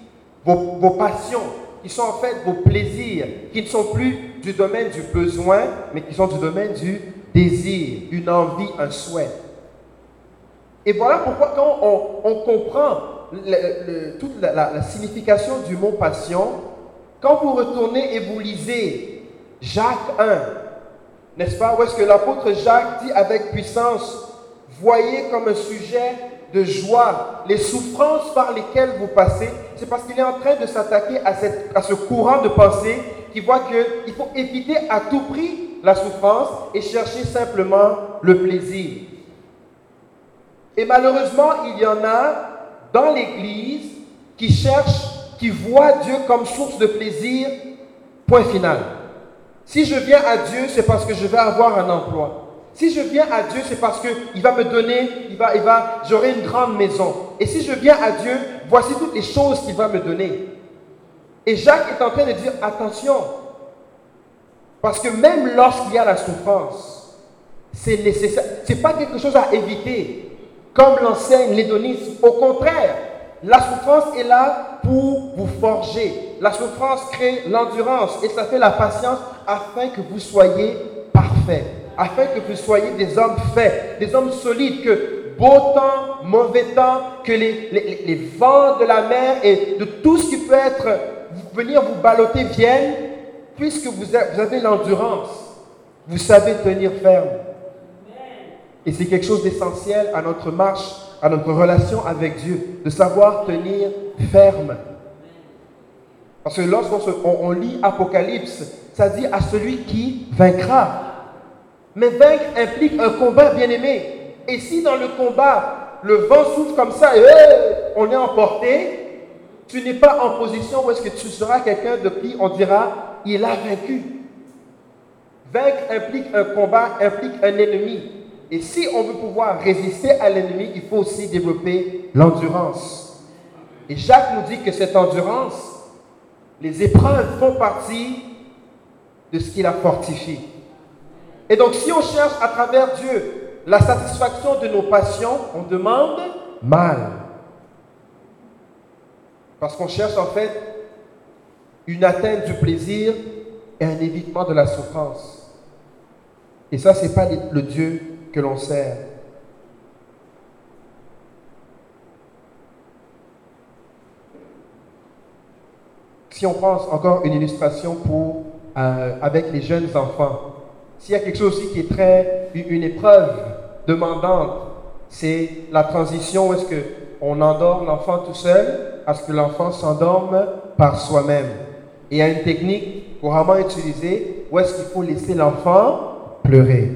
vos, passions, qui sont en fait vos plaisirs, qui ne sont plus du domaine du besoin, mais qui sont du domaine du désir, une envie, un souhait. Et voilà pourquoi quand on, comprend toute la, signification du mot passion, quand vous retournez et vous lisez Jacques 1, n'est-ce pas, où est-ce que l'apôtre Jacques dit avec puissance, voyez comme un sujet de joie, les souffrances par lesquelles vous passez, c'est parce qu'il est en train de s'attaquer à, à ce courant de pensée qui voit qu'il faut éviter à tout prix la souffrance et chercher simplement le plaisir. Et malheureusement, il y en a dans l'Église qui cherchent, qui voient Dieu comme source de plaisir, point final. Si je viens à Dieu, c'est parce que je vais avoir un emploi. Si je viens à Dieu, c'est parce qu'il va me donner, il va, il va, j'aurai une grande maison. Et si je viens à Dieu, voici toutes les choses qu'il va me donner. Et Jacques est en train de dire, attention, parce que même lorsqu'il y a la souffrance, c'est nécessaire. Ce n'est pas quelque chose à éviter, comme l'enseigne l'hédonisme. Au contraire, la souffrance est là pour vous forger. La souffrance crée l'endurance et ça fait la patience afin que vous soyez parfaits afin que vous soyez des hommes faits, des hommes solides, que beau temps, mauvais temps, que les, vents de la mer et de tout ce qui peut être, venir vous balloter viennent, puisque vous avez l'endurance, vous savez tenir ferme. Et c'est quelque chose d'essentiel à notre marche, à notre relation avec Dieu, de savoir tenir ferme. Parce que lorsqu'on on, lit Apocalypse, ça dit à celui qui vaincra. Mais vaincre implique un combat, bien aimé. Et si dans le combat, le vent souffle comme ça et on est emporté, tu n'es pas en position où est-ce que tu seras quelqu'un de qui on dira, il a vaincu. Vaincre implique un combat, implique un ennemi. Et si on veut pouvoir résister à l'ennemi, il faut aussi développer l'endurance. Et Jacques nous dit que cette endurance, les épreuves font partie de ce qui la fortifie. Et donc si on cherche à travers Dieu la satisfaction de nos passions, on demande mal. Parce qu'on cherche en fait une atteinte du plaisir et un évitement de la souffrance. Et ça, ce n'est pas le Dieu que l'on sert. Si on pense encore une illustration pour, euh, avec les jeunes enfants, s'il y a quelque chose aussi qui est très, une épreuve demandante, c'est la transition où est-ce qu'on endort l'enfant tout seul à ce que l'enfant s'endorme par soi-même. Et il y a une technique couramment utilisée où est-ce qu'il faut laisser l'enfant pleurer.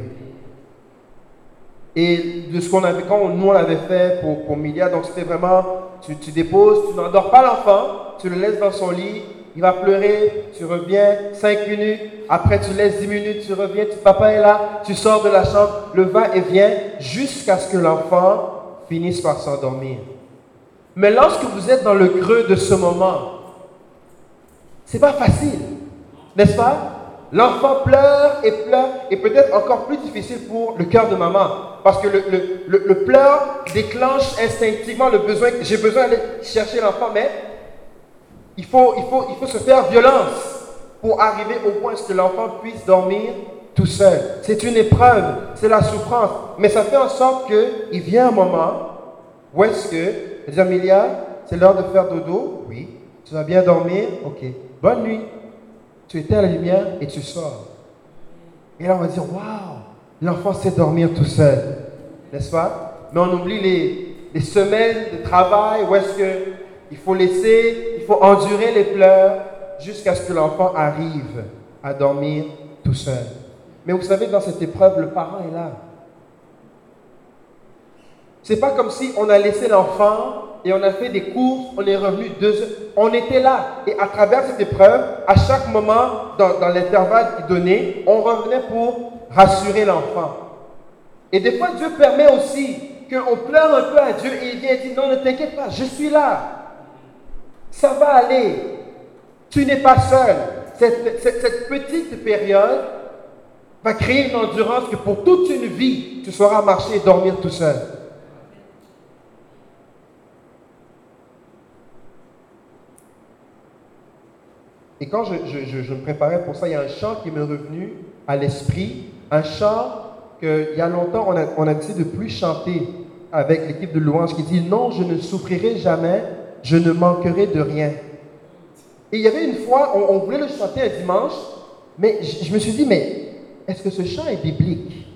Et de ce qu'on avait, quand nous on l'avait fait pour, pour Milia, donc c'était vraiment, tu, déposes, tu n'endors pas l'enfant, tu le laisses dans son lit, il va pleurer, tu reviens 5 minutes, après tu laisses 10 minutes, tu reviens, papa est là, tu sors de la chambre, le va et vient, jusqu'à ce que l'enfant finisse par s'endormir. Mais lorsque vous êtes dans le creux de ce moment, c'est pas facile, n'est-ce pas? L'enfant pleure et pleure, et peut-être encore plus difficile pour le cœur de maman, parce que le, le, le, pleur déclenche instinctivement le besoin, j'ai besoin d'aller chercher l'enfant, mais il faut, se faire violence pour arriver au point que l'enfant puisse dormir tout seul. C'est une épreuve, c'est la souffrance, mais ça fait en sorte qu'il vient un moment où est-ce que elle dit Amelia, c'est l'heure de faire dodo Oui. Tu vas bien dormir? Ok. Bonne nuit. Tu éteins la lumière et tu sors. Et là, on va dire Waouh, l'enfant sait dormir tout seul. N'est-ce pas? Mais on oublie les, semaines de travail où est-ce qu'il faut laisser, il faut endurer les pleurs jusqu'à ce que l'enfant arrive à dormir tout seul. Mais vous savez, dans cette épreuve, le parent est là. C'est pas comme si on a laissé l'enfant et on a fait des courses, on est revenu deux heures. On était là. Et à travers cette épreuve, à chaque moment, dans, l'intervalle donné, on revenait pour rassurer l'enfant. Et des fois, Dieu permet aussi qu'on pleure un peu à Dieu et il vient et dit, non, ne t'inquiète pas, je suis là. Ça va aller. Tu n'es pas seul. Cette, cette, petite période va créer une endurance que pour toute une vie, tu sauras marcher et dormir tout seul. Et quand je, me préparais pour ça, il y a un chant qui m'est revenu à l'esprit, un chant qu'il y a longtemps, on a, on a décidé de plus chanter avec l'équipe de louange qui dit Non, je ne souffrirai jamais, je ne manquerai de rien. Et il y avait une fois, on, voulait le chanter un dimanche, mais je, me suis dit Mais est-ce que ce chant est biblique?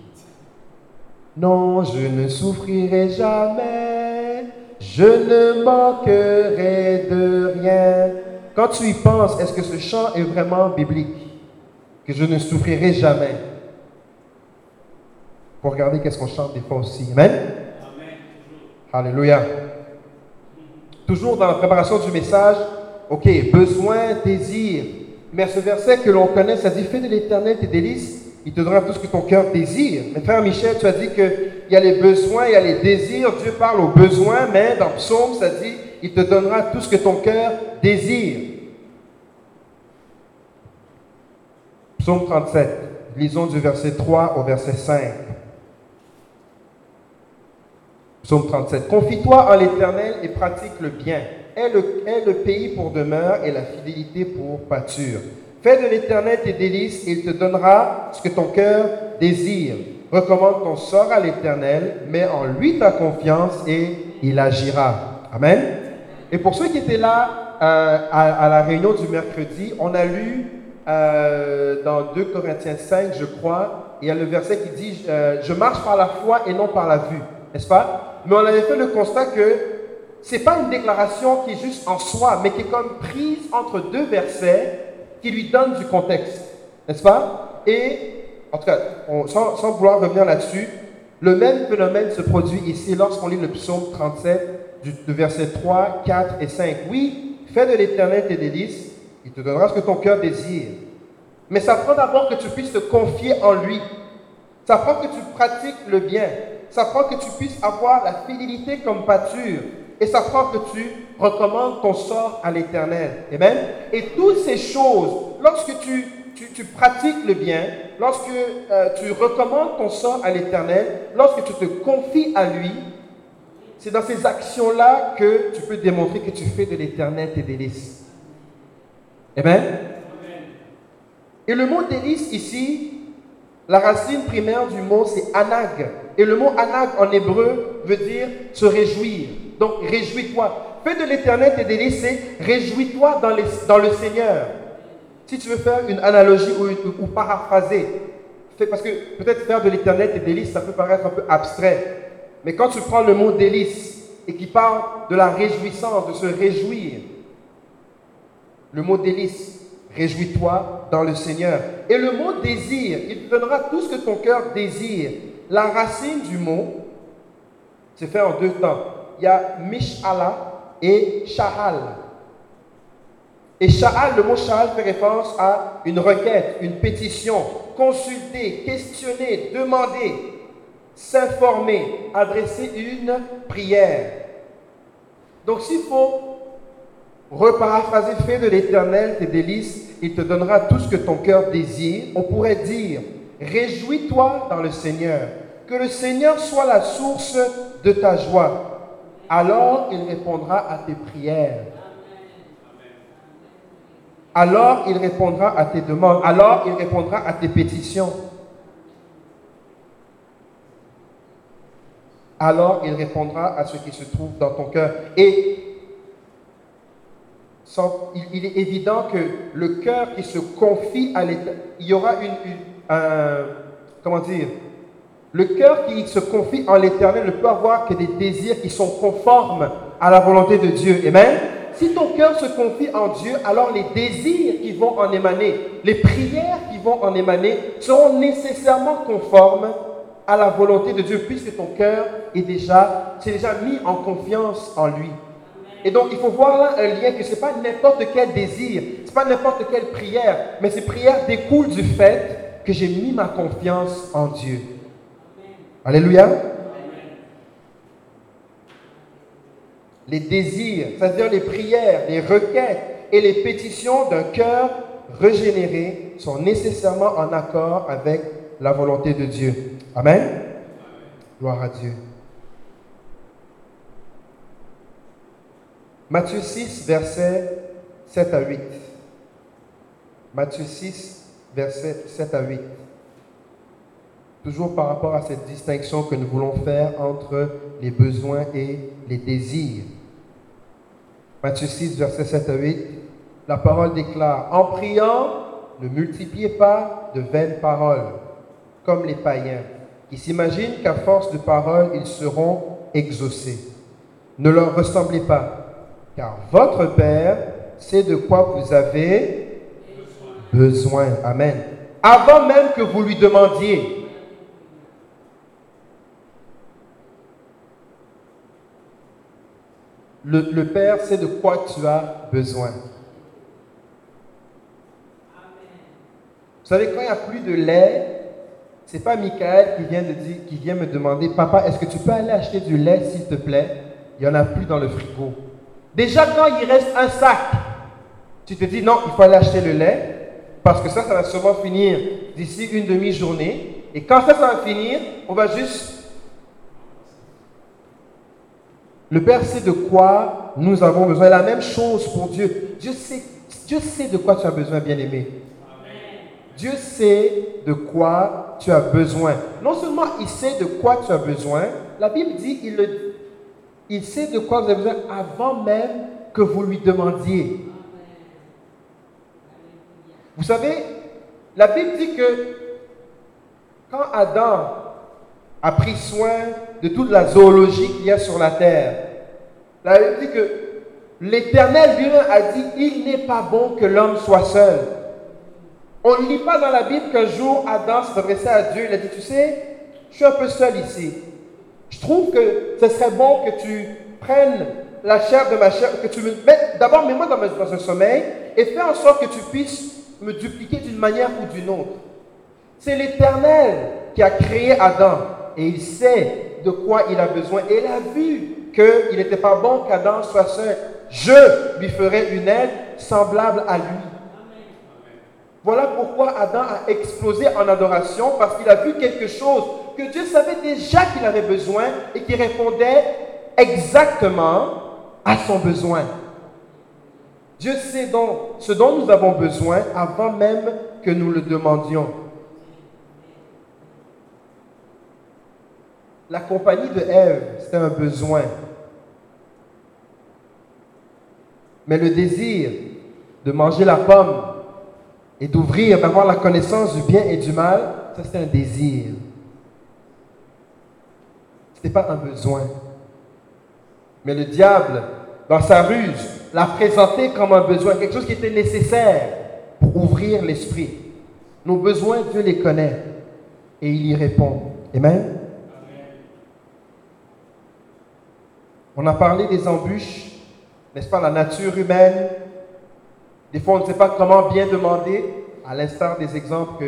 Non, je ne souffrirai jamais, je ne manquerai de rien. Quand tu y penses, est-ce que ce chant est vraiment biblique? Que je ne souffrirai jamais. Pour regarder qu'est-ce qu'on chante des fois aussi. Amen? Alléluia. Toujours dans la préparation du message, ok, besoin, désir. Mais ce verset que l'on connaît, ça dit Fais de l'éternel tes délices, il te donnera tout ce que ton cœur désire. Mais frère Michel, tu as dit qu'il y a les besoins, il y a les désirs. Dieu parle aux besoins, mais dans Psaume, ça dit il te donnera tout ce que ton cœur désire. Psaume 37, lisons du verset 3 au verset 5. Psaume 37. Confie-toi en l'Éternel et pratique le bien. Aie le, le, pays pour demeure et la fidélité pour pâture. Fais de l'Éternel tes délices et il te donnera ce que ton cœur désire. Recommande ton sort à l'Éternel, mets en lui ta confiance et il agira. Amen. Et pour ceux qui étaient là euh, à, la réunion du mercredi, on a lu euh, dans 2 Corinthiens 5, je crois, il y a le verset qui dit euh, Je marche par la foi et non par la vue, n'est-ce pas? Mais on avait fait le constat que ce n'est pas une déclaration qui est juste en soi, mais qui est comme prise entre deux versets qui lui donnent du contexte, n'est-ce pas? Et, en tout cas, sans, sans vouloir revenir là-dessus, le même phénomène se produit ici lorsqu'on lit le psaume 37, du, verset 3, 4 et 5. Oui, fais de l'éternel tes délices, il te donnera ce que ton cœur désire. Mais ça prend d'abord que tu puisses te confier en lui. Ça prend que tu pratiques le bien. Ça prend que tu puisses avoir la fidélité comme pâture. Et ça prend que tu recommandes ton sort à l'éternel. Amen. Et toutes ces choses, lorsque tu tu, pratiques le bien, lorsque euh, tu recommandes ton sort à l'Éternel, lorsque tu te confies à lui, c'est dans ces actions-là que tu peux démontrer que tu fais de l'Éternel tes délices. Amen? Et le mot délice ici, la racine primaire du mot, c'est anag. Et le mot anag en hébreu veut dire se réjouir. Donc, réjouis-toi. Fais de l'éternel tes délices, c'est réjouis-toi dans, le Seigneur. Si tu veux faire une analogie ou, paraphraser, parce que peut-être faire de l'éternel tes délices, ça peut paraître un peu abstrait. Mais quand tu prends le mot délice et qui parle de la réjouissance, de se réjouir, le mot délice, réjouis-toi dans le Seigneur. Et le mot désir, il te donnera tout ce que ton cœur désire. La racine du mot, c'est fait en deux temps. Il y a Mishala et Shahal. Et Sha'al, le mot Sha'al fait référence à une requête, une pétition, consulter, questionner, demander, s'informer, adresser une prière. Donc s'il faut reparaphraser, fais de l'éternel tes délices, il te donnera tout ce que ton cœur désire. On pourrait dire, réjouis-toi dans le Seigneur, que le Seigneur soit la source de ta joie. Alors il répondra à tes prières alors il répondra à tes demandes, alors il répondra à tes pétitions. Alors il répondra à ce qui se trouve dans ton cœur. Et il, est évident que le cœur qui se confie à l'État, il y aura une, un, comment dire, le cœur qui se confie en l'Éternel ne peut avoir que des désirs qui sont conformes à la volonté de Dieu. Amen si ton cœur se confie en Dieu, alors les désirs qui vont en émaner, les prières qui vont en émaner, seront nécessairement conformes à la volonté de Dieu, puisque ton cœur est déjà, mis en confiance en lui. Et donc, il faut voir là un lien que ce n'est pas n'importe quel désir, ce n'est pas n'importe quelle prière, mais ces prières découlent du fait que j'ai mis ma confiance en Dieu. Alléluia. les désirs, c'est-à-dire les prières, les requêtes et les pétitions d'un cœur régénéré sont nécessairement en accord avec la volonté de Dieu. Amen. Gloire à Dieu. Matthieu 6, versets 7 à 8. Matthieu 6, versets 7 à 8. Toujours par rapport à cette distinction que nous voulons faire entre les besoins et les désirs. Matthieu 6, verset 7 à 8, la parole déclare, en priant, ne multipliez pas de vaines paroles, comme les païens, qui s'imaginent qu'à force de paroles, ils seront exaucés. Ne leur ressemblez pas, car votre Père sait de quoi vous avez besoin. Amen. Avant même que vous lui demandiez. Le, Père sait de quoi tu as besoin. Vous savez, quand il n'y a plus de lait, ce n'est pas Michael qui vient, de dire, qui vient me demander, papa, est-ce que tu peux aller acheter du lait, s'il te plaît? Il n'y en a plus dans le frigo. Déjà, quand il reste un sac, tu te dis, non, il faut aller acheter le lait, parce que ça, ça va sûrement finir d'ici une demi-journée. Et quand ça, ça va finir, on va juste Le Père sait de quoi nous avons besoin. La même chose pour Dieu. Dieu sait de quoi tu as besoin, bien-aimé. Dieu sait de quoi tu as besoin. Non seulement il sait de quoi tu as besoin, la Bible dit il, il sait de quoi vous avez besoin avant même que vous lui demandiez. Vous savez, la Bible dit que quand Adam a pris soin de toute la zoologie qu'il y a sur la terre, la Bible dit que l'Éternel lui-même a dit, il n'est pas bon que l'homme soit seul. On ne lit pas dans la Bible qu'un jour Adam s'adressait à Dieu, il a dit, tu sais, je suis un peu seul ici. Je trouve que ce serait bon que tu prennes la chair de ma chair, que tu me mettes, d'abord mets-moi dans, dans un sommeil et fais en sorte que tu puisses me dupliquer d'une manière ou d'une autre. C'est l'Éternel qui a créé Adam et il sait de quoi il a besoin. Et il a vu qu'il n'était pas bon qu'Adam soit seul. Je lui ferai une aide semblable à lui. Voilà pourquoi Adam a explosé en adoration, parce qu'il a vu quelque chose que Dieu savait déjà qu'il avait besoin et qui répondait exactement à son besoin. Dieu sait donc ce dont nous avons besoin avant même que nous le demandions. La compagnie de Ève, c'était un besoin. Mais le désir de manger la pomme et d'ouvrir, d'avoir la connaissance du bien et du mal, ça c'était un désir. Ce n'était pas un besoin. Mais le diable, dans sa ruse, l'a présenté comme un besoin, quelque chose qui était nécessaire pour ouvrir l'esprit. Nos besoins, Dieu les connaît et il y répond. Amen? On a parlé des embûches, n'est-ce pas, la nature humaine. Des fois, on ne sait pas comment bien demander, à l'instar des exemples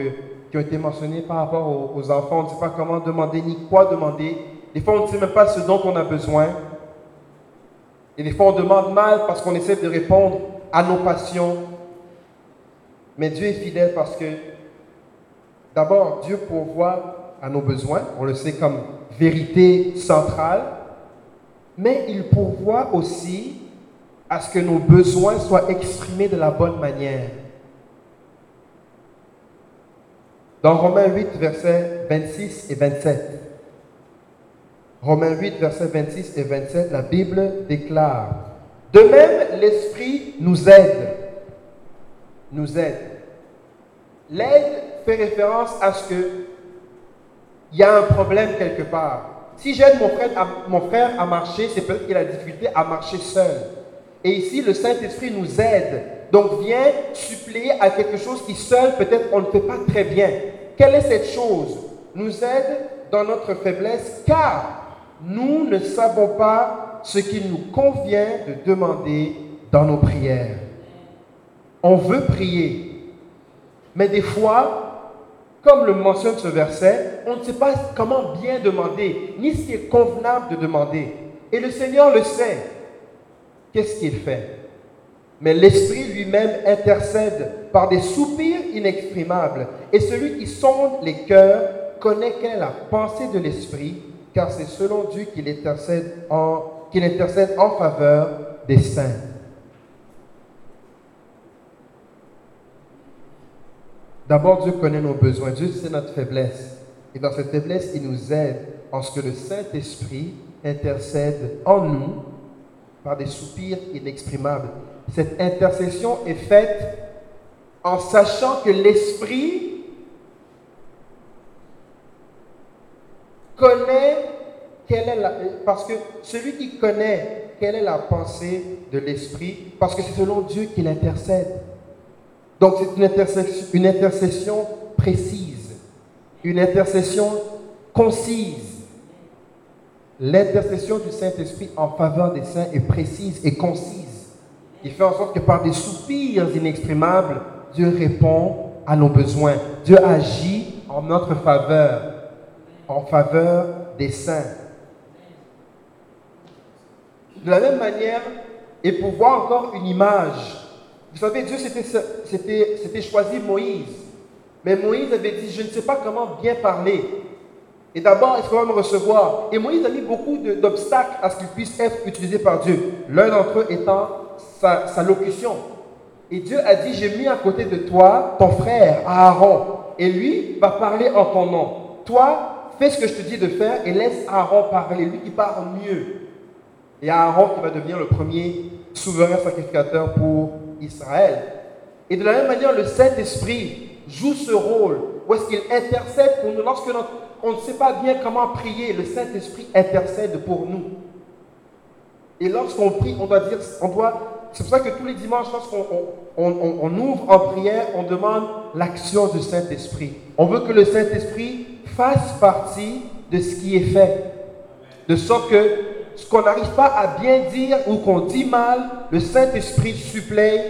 qui ont été mentionnés par rapport aux, aux enfants. On ne sait pas comment demander ni quoi demander. Des fois, on ne sait même pas ce dont on a besoin. Et des fois, on demande mal parce qu'on essaie de répondre à nos passions. Mais Dieu est fidèle parce que, d'abord, Dieu pourvoit à nos besoins. On le sait comme vérité centrale mais il pourvoit aussi à ce que nos besoins soient exprimés de la bonne manière. Dans Romains 8, versets 26 et 27, Romains 8, versets 26 et 27, la Bible déclare, De même, l'Esprit nous aide. Nous aide. L'aide fait référence à ce que il y a un problème quelque part. Si j'aide mon frère, à, mon frère à marcher, c'est peut-être qu'il a difficulté à marcher seul. Et ici, le Saint-Esprit nous aide. Donc, vient suppléer à quelque chose qui seul, peut-être, on ne fait pas très bien. Quelle est cette chose? Nous aide dans notre faiblesse, car nous ne savons pas ce qu'il nous convient de demander dans nos prières. On veut prier, mais des fois, comme le mentionne ce verset, on ne sait pas comment bien demander, ni ce qui est convenable de demander. Et le Seigneur le sait. Qu'est-ce qu'il fait? Mais l'Esprit lui-même intercède par des soupirs inexprimables. Et celui qui sonde les cœurs connaît quelle est la pensée de l'Esprit, car c'est selon Dieu qu'il intercède en, intercède en faveur des saints. D'abord, Dieu connaît nos besoins. Dieu sait notre faiblesse. Et dans cette faiblesse, il nous aide en ce que le Saint-Esprit intercède en nous par des soupirs inexprimables. Cette intercession est faite en sachant que l'Esprit connaît quelle est la... Parce que celui qui connaît quelle est la pensée de l'Esprit, parce que c'est selon Dieu qu'il intercède. Donc c'est une intercession, une intercession précise, une intercession concise. L'intercession du Saint-Esprit en faveur des saints est précise et concise. Il fait en sorte que par des soupirs inexprimables, Dieu répond à nos besoins. Dieu agit en notre faveur, en faveur des saints. De la même manière, et pour voir encore une image vous savez, Dieu s'était choisi Moïse. Mais Moïse avait dit, je ne sais pas comment bien parler. Et d'abord, est-ce qu'on va me recevoir? Et Moïse a mis beaucoup d'obstacles à ce qu'il puisse être utilisé par Dieu. L'un d'entre eux étant sa, sa locution. Et Dieu a dit, j'ai mis à côté de toi ton frère Aaron. Et lui va parler en ton nom. Toi, fais ce que je te dis de faire et laisse Aaron parler. Lui qui parle mieux. Et Aaron qui va devenir le premier souverain sacrificateur pour Israël. Et de la même manière, le Saint-Esprit joue ce rôle où est-ce qu'il intercède pour nous. Lorsque on ne sait pas bien comment prier, le Saint-Esprit intercède pour nous. Et lorsqu'on prie, on doit dire, on doit, c'est pour ça que tous les dimanches, lorsqu'on on, ouvre en prière, on demande l'action du Saint-Esprit. On veut que le Saint-Esprit fasse partie de ce qui est fait. De sorte que ce qu'on n'arrive pas à bien dire ou qu'on dit mal, le Saint-Esprit supplée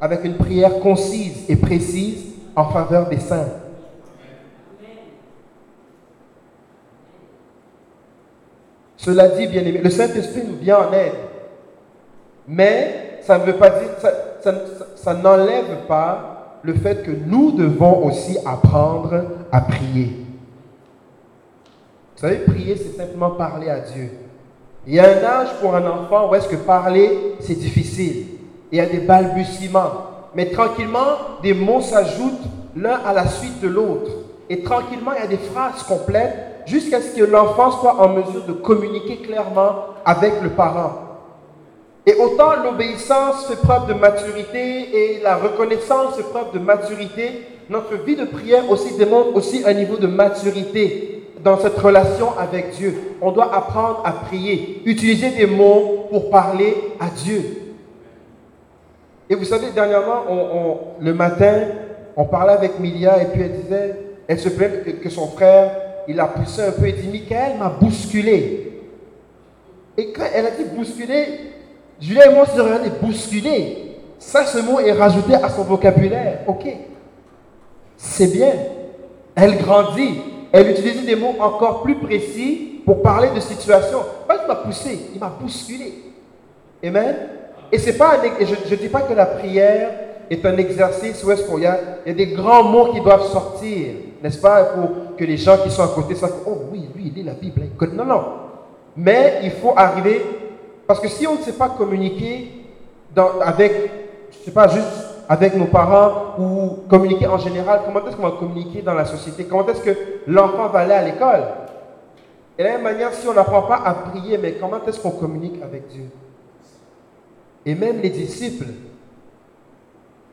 avec une prière concise et précise en faveur des saints. Cela dit, bien aimé, le Saint-Esprit nous vient en aide. Mais ça ne veut pas dire, ça, n'enlève pas le fait que nous devons aussi apprendre à prier. Vous savez, prier, c'est simplement parler à Dieu. Il y a un âge pour un enfant où est-ce que parler, c'est difficile. Il y a des balbutiements. Mais tranquillement, des mots s'ajoutent l'un à la suite de l'autre. Et tranquillement, il y a des phrases complètes jusqu'à ce que l'enfant soit en mesure de communiquer clairement avec le parent. Et autant l'obéissance fait preuve de maturité et la reconnaissance fait preuve de maturité, notre vie de prière aussi démontre aussi un niveau de maturité dans cette relation avec Dieu. On doit apprendre à prier, utiliser des mots pour parler à Dieu. Et vous savez, dernièrement, le matin, on parlait avec Milia et puis elle disait, elle se plaint que son frère il a poussé un peu et dit, Michael m'a bousculé. Et quand elle a dit bousculé, Julien et moi, s'est regardé bousculé. Ça, ce mot est rajouté à son vocabulaire. Ok. C'est bien. Elle grandit. Elle utilise des mots encore plus précis pour parler de situation. Pas il m'a poussé, il m'a bousculé. Amen. Et c'est pas je ne dis pas que la prière est un exercice où est-ce qu'il y, a, il y a des grands mots qui doivent sortir, n'est-ce pas, pour que les gens qui sont à côté savent, oh oui, lui, il lit la Bible. Non, non. Mais il faut arriver, parce que si on ne sait pas communiquer avec, je sais pas, juste avec nos parents ou communiquer en général, comment est-ce qu'on va communiquer dans la société? Comment est-ce que l'enfant va aller à l'école? Et de la même manière, si on n'apprend pas à prier, mais comment est-ce qu'on communique avec Dieu? Et même les disciples,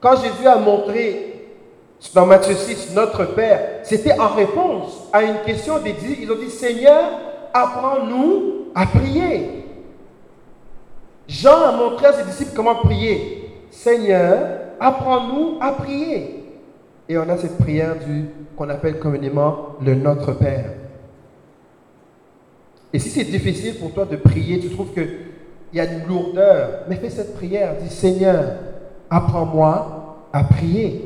quand Jésus a montré dans Matthieu 6 notre Père, c'était en réponse à une question des disciples. Ils ont dit, Seigneur, apprends-nous à prier. Jean a montré à ses disciples comment prier. Seigneur, apprends-nous à prier. Et on a cette prière du qu'on appelle communément le Notre Père. Et si c'est difficile pour toi de prier, tu trouves qu'il y a une lourdeur, mais fais cette prière. Dis Seigneur, apprends-moi à prier.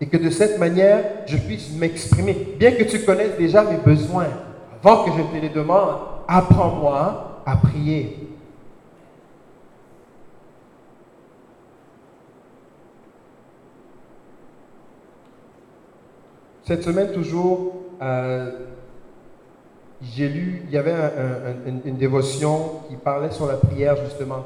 Et que de cette manière, je puisse m'exprimer. Bien que tu connaisses déjà mes besoins, avant que je te les demande, apprends-moi à prier. Cette semaine, toujours, euh, j'ai lu, il y avait une dévotion qui parlait sur la prière, justement,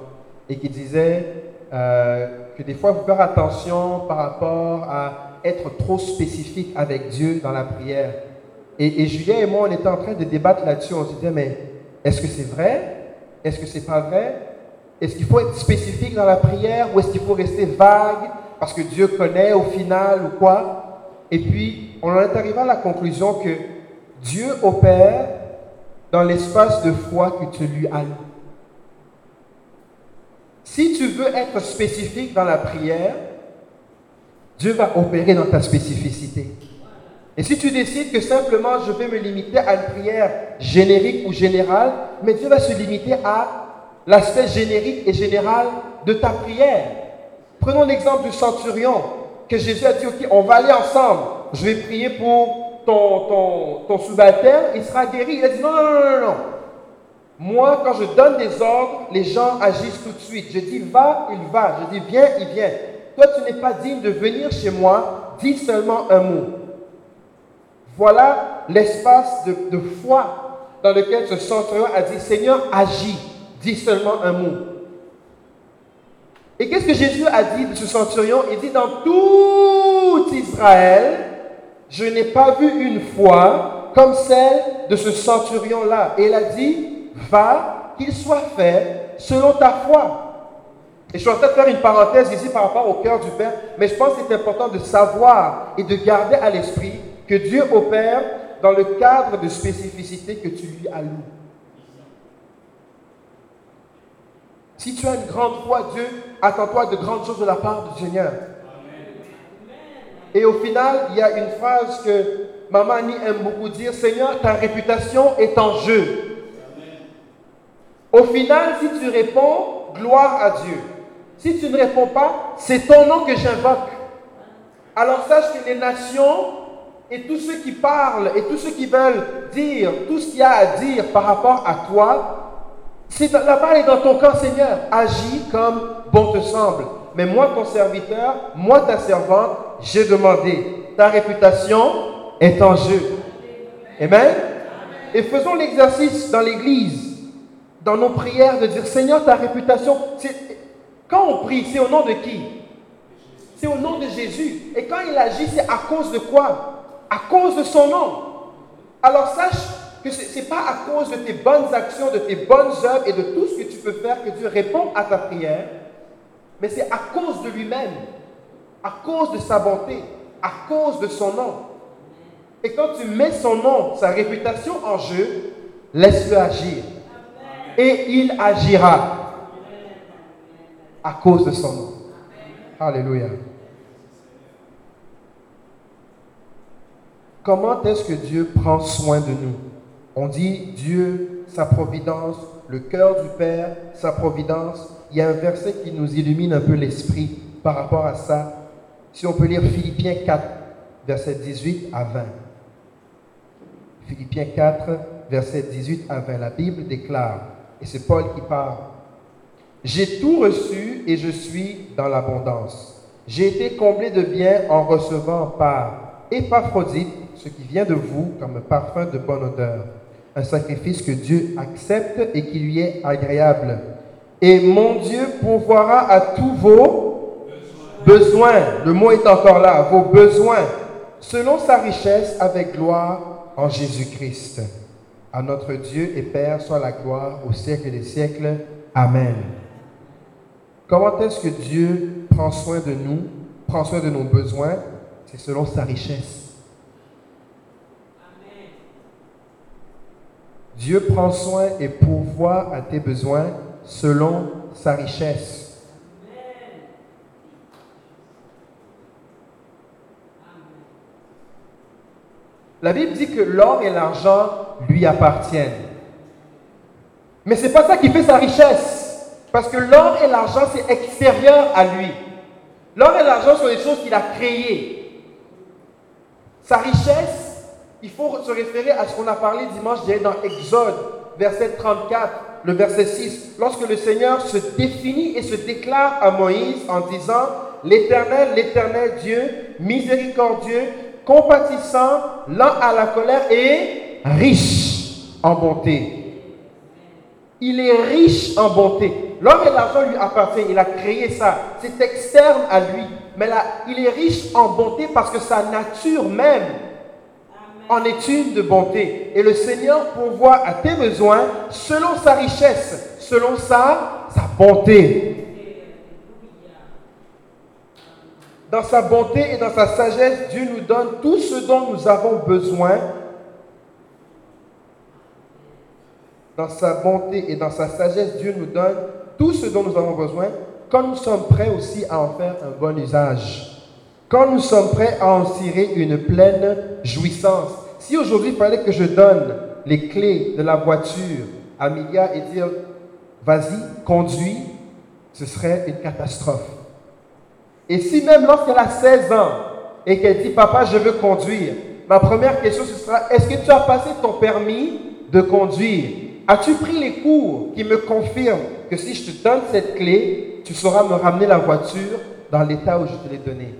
et qui disait euh, que des fois, il faut faire attention par rapport à être trop spécifique avec Dieu dans la prière. Et, Julien et moi, on était en train de débattre là-dessus. On se disait, mais est-ce que c'est vrai? Est-ce que c'est pas vrai? Est-ce qu'il faut être spécifique dans la prière ou est-ce qu'il faut rester vague parce que Dieu connaît au final ou quoi? Et puis, on en est arrivé à la conclusion que Dieu opère dans l'espace de foi que tu lui as si tu veux être spécifique dans la prière, Dieu va opérer dans ta spécificité. Et si tu décides que simplement je vais me limiter à une prière générique ou générale, mais Dieu va se limiter à l'aspect générique et général de ta prière. Prenons l'exemple du centurion, que Jésus a dit, ok, on va aller ensemble, je vais prier pour ton, ton, il sera guéri. Il a dit, non, non, non, non, non. Moi, quand je donne des ordres, les gens agissent tout de suite. Je dis va, il va. Je dis viens, il vient. Toi, tu n'es pas digne de venir chez moi. Dis seulement un mot. Voilà l'espace de, foi dans lequel ce centurion a dit Seigneur, agis. Dis seulement un mot. Et qu'est-ce que Jésus a dit de ce centurion? Il dit dans tout Israël, je n'ai pas vu une foi comme celle de ce centurion-là. Et il a dit va, qu'il soit fait selon ta foi. Et je suis en train de faire une parenthèse ici par rapport au cœur du Père, mais je pense que c'est important de savoir et de garder à l'esprit que Dieu opère dans le cadre de spécificité que tu lui alloues. Si tu as une grande foi, Dieu, attends-toi de grandes choses de la part du Seigneur. Et au final, il y a une phrase que Maman Annie aime beaucoup dire, Seigneur, ta réputation est en jeu. Au final, si tu réponds, gloire à Dieu. Si tu ne réponds pas, c'est ton nom que j'invoque. Alors sache que les nations et tous ceux qui parlent et tous ceux qui veulent dire tout ce qu'il y a à dire par rapport à toi, c'est la balle est dans ton camp, Seigneur. Agis comme bon te semble. Mais moi, ton serviteur, moi, ta servante, j'ai demandé. Ta réputation est en jeu. Amen. Et faisons l'exercice dans l'Église, dans nos prières, de dire Seigneur, ta réputation. Quand on prie, c'est au nom de qui? C'est au nom de Jésus. Et quand il agit, c'est à cause de quoi? À cause de son nom. Alors sache que ce n'est pas à cause de tes bonnes actions, de tes bonnes œuvres et de tout ce que tu peux faire que Dieu répond à ta prière, mais c'est à cause de lui-même, à cause de sa bonté, à cause de son nom. Et quand tu mets son nom, sa réputation en jeu, laisse-le agir. Et il agira à cause de son nom. Alléluia. Comment est-ce que Dieu prend soin de nous? On dit Dieu, sa providence, le cœur du Père, sa providence. Il y a un verset qui nous illumine un peu l'esprit par rapport à ça. Si on peut lire Philippiens 4, verset 18 à 20. Philippiens 4, verset 18 à 20. La Bible déclare, et c'est Paul qui parle, j'ai tout reçu et je suis dans l'abondance. J'ai été comblé de bien en recevant par Épaphrodite ce qui vient de vous comme parfum de bonne odeur, un sacrifice que Dieu accepte et qui lui est agréable. Et mon Dieu pourvoira à tous vos besoins. Le mot est encore là, vos besoins, selon sa richesse avec gloire en Jésus-Christ. À notre Dieu et Père soit la gloire au siècle des siècles. Amen. Comment est-ce que Dieu prend soin de nous, prend soin de nos besoins? C'est selon sa richesse. Dieu prend soin et pourvoit à tes besoins selon sa richesse. La Bible dit que l'or et l'argent lui appartiennent. Mais ce n'est pas ça qui fait sa richesse. Parce que l'or et l'argent, c'est extérieur à lui. L'or et l'argent sont des choses qu'il a créées. Sa richesse, il faut se référer à ce qu'on a parlé dimanche dans Exode, verset 34, le verset 6, lorsque le Seigneur se définit et se déclare à Moïse en disant, l'Éternel, l'Éternel Dieu, miséricordieux, compatissant, lent à la colère et riche en bonté. Il est riche en bonté. L'homme et l'argent lui appartient. Il a créé ça. C'est externe à lui. Mais là, il est riche en bonté parce que sa nature même en est une de bonté. Et le Seigneur pourvoit à tes besoins selon sa richesse, selon sa, sa bonté. Dans sa bonté et dans sa sagesse, Dieu nous donne tout ce dont nous avons besoin dans sa bonté et dans sa sagesse, Dieu nous donne tout ce dont nous avons besoin quand nous sommes prêts aussi à en faire un bon usage. Quand nous sommes prêts à en tirer une pleine jouissance. Si aujourd'hui il fallait que je donne les clés de la voiture à Milia et dire, vas-y, conduis, ce serait une catastrophe. Et si même lorsqu'elle a 16 ans et qu'elle dit, papa, je veux conduire, ma première question ce sera, est-ce que tu as passé ton permis de conduire? As-tu pris les cours qui me confirment que si je te donne cette clé, tu sauras me ramener la voiture dans l'état où je te l'ai donnée?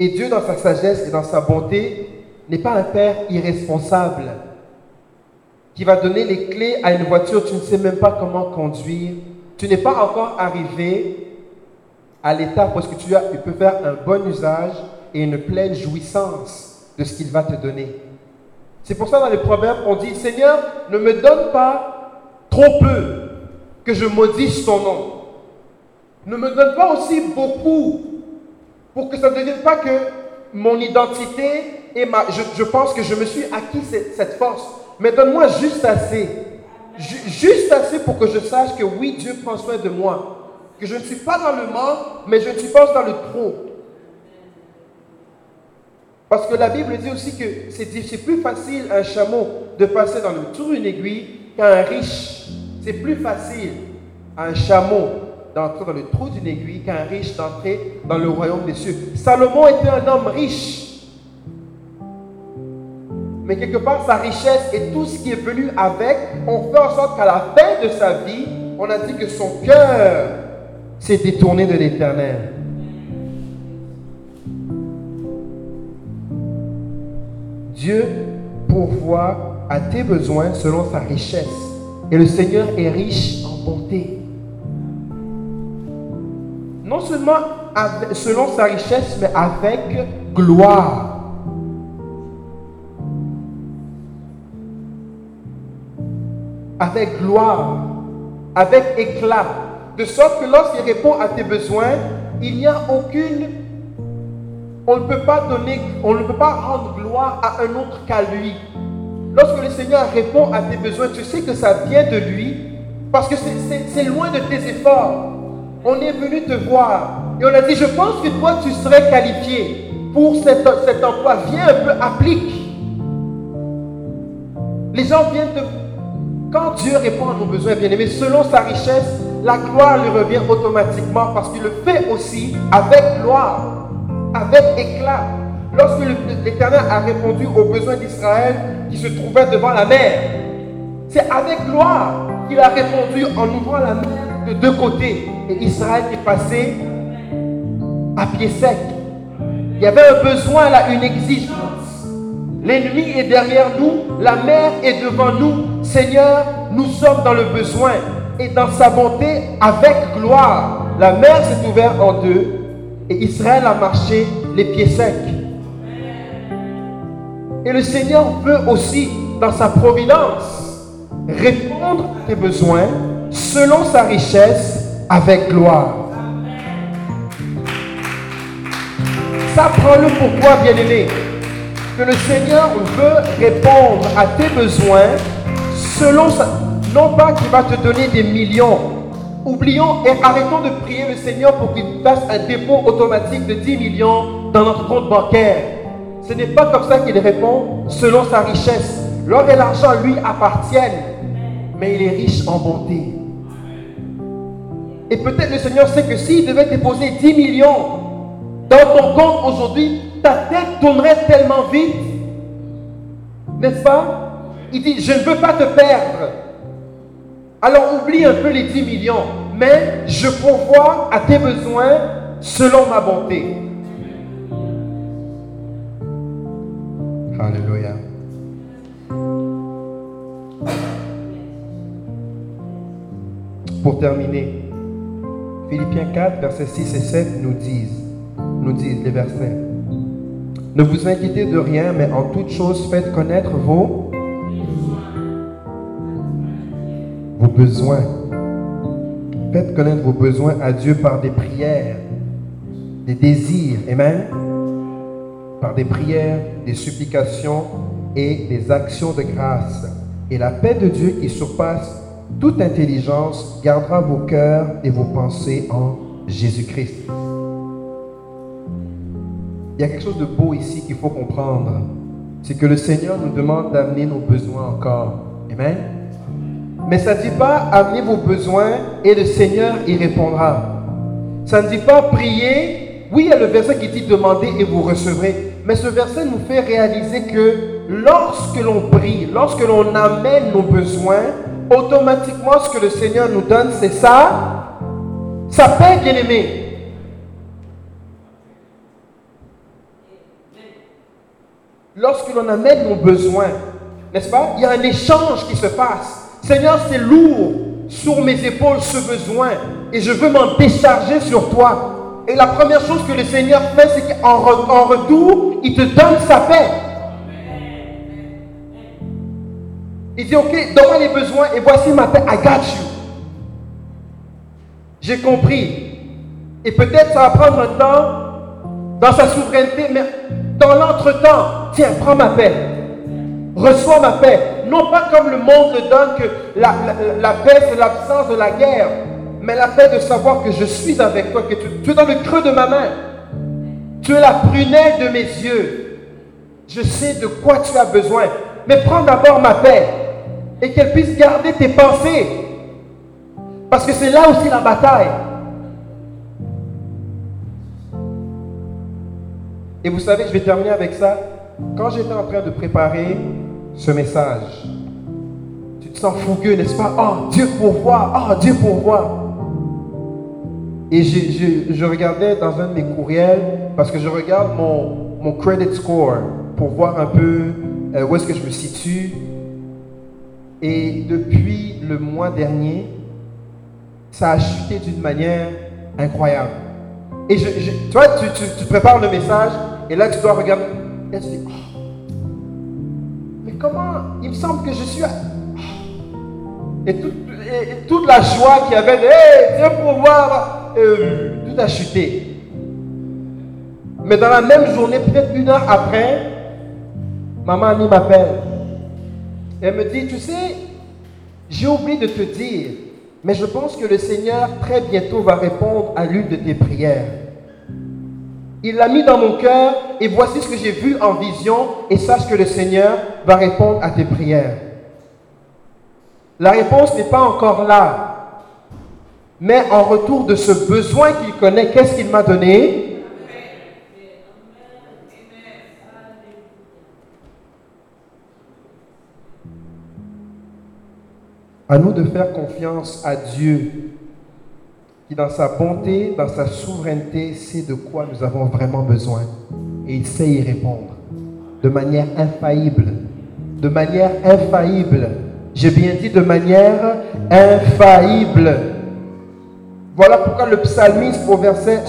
Et Dieu, dans sa sagesse et dans sa bonté, n'est pas un père irresponsable qui va donner les clés à une voiture, tu ne sais même pas comment conduire. Tu n'es pas encore arrivé à l'état parce que tu, as, peux faire un bon usage et une pleine jouissance de ce qu'il va te donner. C'est pour ça dans les proverbes, on dit, Seigneur, ne me donne pas trop peu, que je maudisse ton nom. Ne me donne pas aussi beaucoup pour que ça ne devienne pas que mon identité et ma... Je, pense que je me suis acquis cette, force. Mais donne-moi juste assez. juste assez pour que je sache que oui, Dieu prend soin de moi. Que je ne suis pas dans le manque, mais je ne suis pas dans le trop. Parce que la Bible dit aussi que c'est plus facile un chameau de passer dans le trou d'une aiguille qu'à un riche. C'est plus facile un chameau d'entrer dans le trou d'une aiguille qu'un riche d'entrer dans le royaume des cieux. Salomon était un homme riche. Mais quelque part, sa richesse et tout ce qui est venu avec ont fait en sorte qu'à la fin de sa vie, on a dit que son cœur s'est détourné de l'éternel. Dieu pourvoit à tes besoins selon sa richesse. Et le Seigneur est riche en bonté. Non seulement selon sa richesse, mais avec gloire. Avec gloire, avec éclat. De sorte que lorsqu'il répond à tes besoins, il n'y a aucune on ne peut pas donner, on ne peut pas rendre gloire à un autre qu'à lui. Lorsque le Seigneur répond à tes besoins, tu sais que ça vient de lui parce que c'est loin de tes efforts. On est venu te voir et on a dit, je pense que toi, tu serais qualifié pour cet, cet emploi. Viens un peu, applique. Les gens viennent de... Quand Dieu répond à nos besoins, bien aimés, selon sa richesse, la gloire lui revient automatiquement parce qu'il le fait aussi avec gloire avec éclat. Lorsque l'Éternel a répondu aux besoins d'Israël qui se trouvaient devant la mer, c'est avec gloire qu'il a répondu en ouvrant la mer de deux côtés. Et Israël est passé à pied sec. Il y avait un besoin là, une exigence. L'ennemi est derrière nous, la mer est devant nous. Seigneur, nous sommes dans le besoin. Et dans sa bonté, avec gloire, la mer s'est ouverte en deux et Israël a marché les pieds secs. Et le Seigneur veut aussi, dans sa providence, répondre à tes besoins selon sa richesse avec gloire. Ça prend-le pour toi, bien-aimé, que le Seigneur veut répondre à tes besoins selon sa... Non pas qu'il va te donner des millions, Oublions et arrêtons de prier le Seigneur pour qu'il fasse un dépôt automatique de 10 millions dans notre compte bancaire. Ce n'est pas comme ça qu'il répond selon sa richesse. L'or et l'argent lui appartiennent, mais il est riche en bonté. Et peut-être le Seigneur sait que s'il devait déposer 10 millions dans ton compte aujourd'hui, ta tête tournerait tellement vite. N'est-ce pas? Il dit, je ne veux pas te perdre. Alors oublie un peu les 10 millions, mais je pourvois à tes besoins selon ma bonté. Alléluia. Pour terminer, Philippiens 4, versets 6 et 7 nous disent, nous disent les versets. Ne vous inquiétez de rien, mais en toute chose faites connaître vos besoins. Faites connaître vos besoins à Dieu par des prières, des désirs, Amen. Par des prières, des supplications et des actions de grâce. Et la paix de Dieu qui surpasse toute intelligence gardera vos cœurs et vos pensées en Jésus-Christ. Il y a quelque chose de beau ici qu'il faut comprendre. C'est que le Seigneur nous demande d'amener nos besoins encore. Amen. Mais ça ne dit pas amenez vos besoins et le Seigneur y répondra. Ça ne dit pas prier. Oui, il y a le verset qui dit demandez et vous recevrez. Mais ce verset nous fait réaliser que lorsque l'on prie, lorsque l'on amène nos besoins, automatiquement ce que le Seigneur nous donne, c'est ça, sa paix, bien aimé. Lorsque l'on amène nos besoins, n'est-ce pas Il y a un échange qui se passe. Seigneur, c'est lourd sur mes épaules ce besoin et je veux m'en décharger sur toi. Et la première chose que le Seigneur fait, c'est qu'en retour, il te donne sa paix. Il dit, ok, donne-moi les besoins et voici ma paix, I got you. J'ai compris. Et peut-être ça va prendre un temps dans sa souveraineté, mais dans l'entretemps, tiens, prends ma paix. Reçois ma paix. Non pas comme le monde le donne, que la, paix c'est l'absence de la guerre, mais la paix de savoir que je suis avec toi, que tu, tu es dans le creux de ma main. Tu es la prunelle de mes yeux. Je sais de quoi tu as besoin. Mais prends d'abord ma paix et qu'elle puisse garder tes pensées. Parce que c'est là aussi la bataille. Et vous savez, je vais terminer avec ça. Quand j'étais en train de préparer ce message, tu te sens fougueux, n'est-ce pas? Oh, Dieu pourvoit, oh, Dieu pourvoit. Et je, regardais dans un de mes courriels, parce que je regarde mon, mon credit score pour voir un peu euh, où est-ce que je me situe. Et depuis le mois dernier, ça a chuté d'une manière incroyable. Et je, toi, tu, tu, prépares le message, et là, tu dois regarder. Et tu dis, oh, comment Il me semble que je suis. Oh. Et, toute la joie qu'il y avait, hé, Dieu pour voir, euh, tout a chuté. Mais dans la même journée, peut-être une heure après, maman Annie m'appelle. Elle me dit, tu sais, j'ai oublié de te dire, mais je pense que le Seigneur très bientôt va répondre à l'une de tes prières. Il l'a mis dans mon cœur et voici ce que j'ai vu en vision et sache que le Seigneur va répondre à tes prières. La réponse n'est pas encore là. Mais en retour de ce besoin qu'il connaît, qu'est-ce qu'il m'a donné? À nous de faire confiance à Dieu dans sa bonté, dans sa souveraineté, sait de quoi nous avons vraiment besoin. Et il sait y répondre de manière infaillible. De manière infaillible. J'ai bien dit de manière infaillible. Voilà pourquoi le psalmiste au verset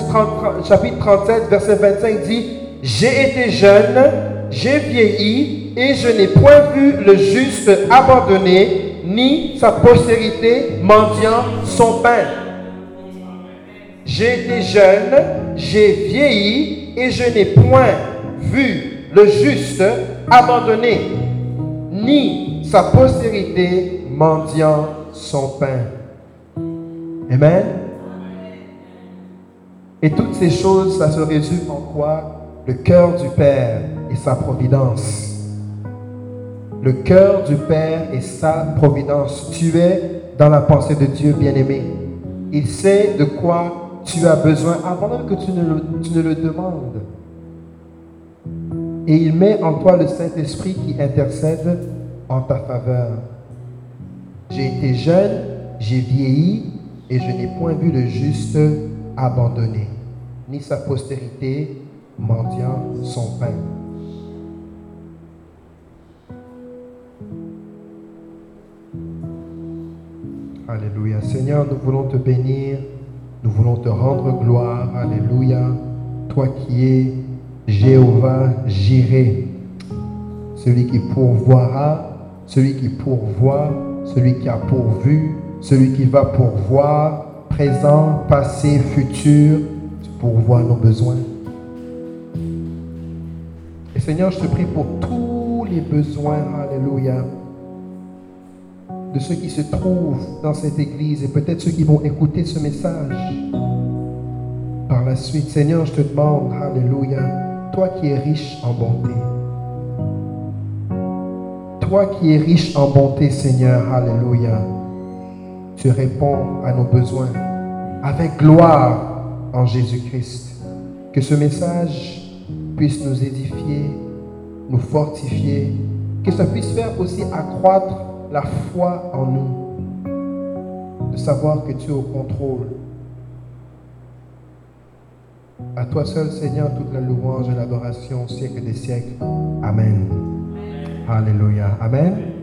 chapitre 37, verset 25 dit, J'ai été jeune, j'ai vieilli, et je n'ai point vu le juste abandonné, ni sa postérité mendiant son pain. J'ai été jeune, j'ai vieilli et je n'ai point vu le juste abandonné, ni sa postérité mendiant son pain. Amen. Et toutes ces choses, ça se résume en quoi? Le cœur du Père et sa providence. Le cœur du Père et sa providence. Tu es dans la pensée de Dieu, bien-aimé. Il sait de quoi tu as besoin avant même que tu ne le, le demandes. Et il met en toi le Saint-Esprit qui intercède en ta faveur. J'ai été jeune, j'ai vieilli, et je n'ai point vu le juste abandonné, ni sa postérité mendiant son pain. Alléluia. Seigneur, nous voulons te bénir nous voulons te rendre gloire. Alléluia. Toi qui es Jéhovah Jiré, celui qui pourvoira, celui qui pourvoit, celui qui a pourvu, celui qui va pourvoir, présent, passé, futur, tu pourvois nos besoins. Et Seigneur, je te prie pour tous les besoins. Alléluia de ceux qui se trouvent dans cette église et peut-être ceux qui vont écouter ce message. Par la suite, Seigneur, je te demande, Alléluia, toi qui es riche en bonté, toi qui es riche en bonté, Seigneur, Alléluia, tu réponds à nos besoins avec gloire en Jésus-Christ. Que ce message puisse nous édifier, nous fortifier, que ça puisse faire aussi accroître la foi en nous, de savoir que tu es au contrôle. À toi seul, Seigneur, toute la louange et l'adoration au siècle des siècles. Amen. Alléluia. Amen.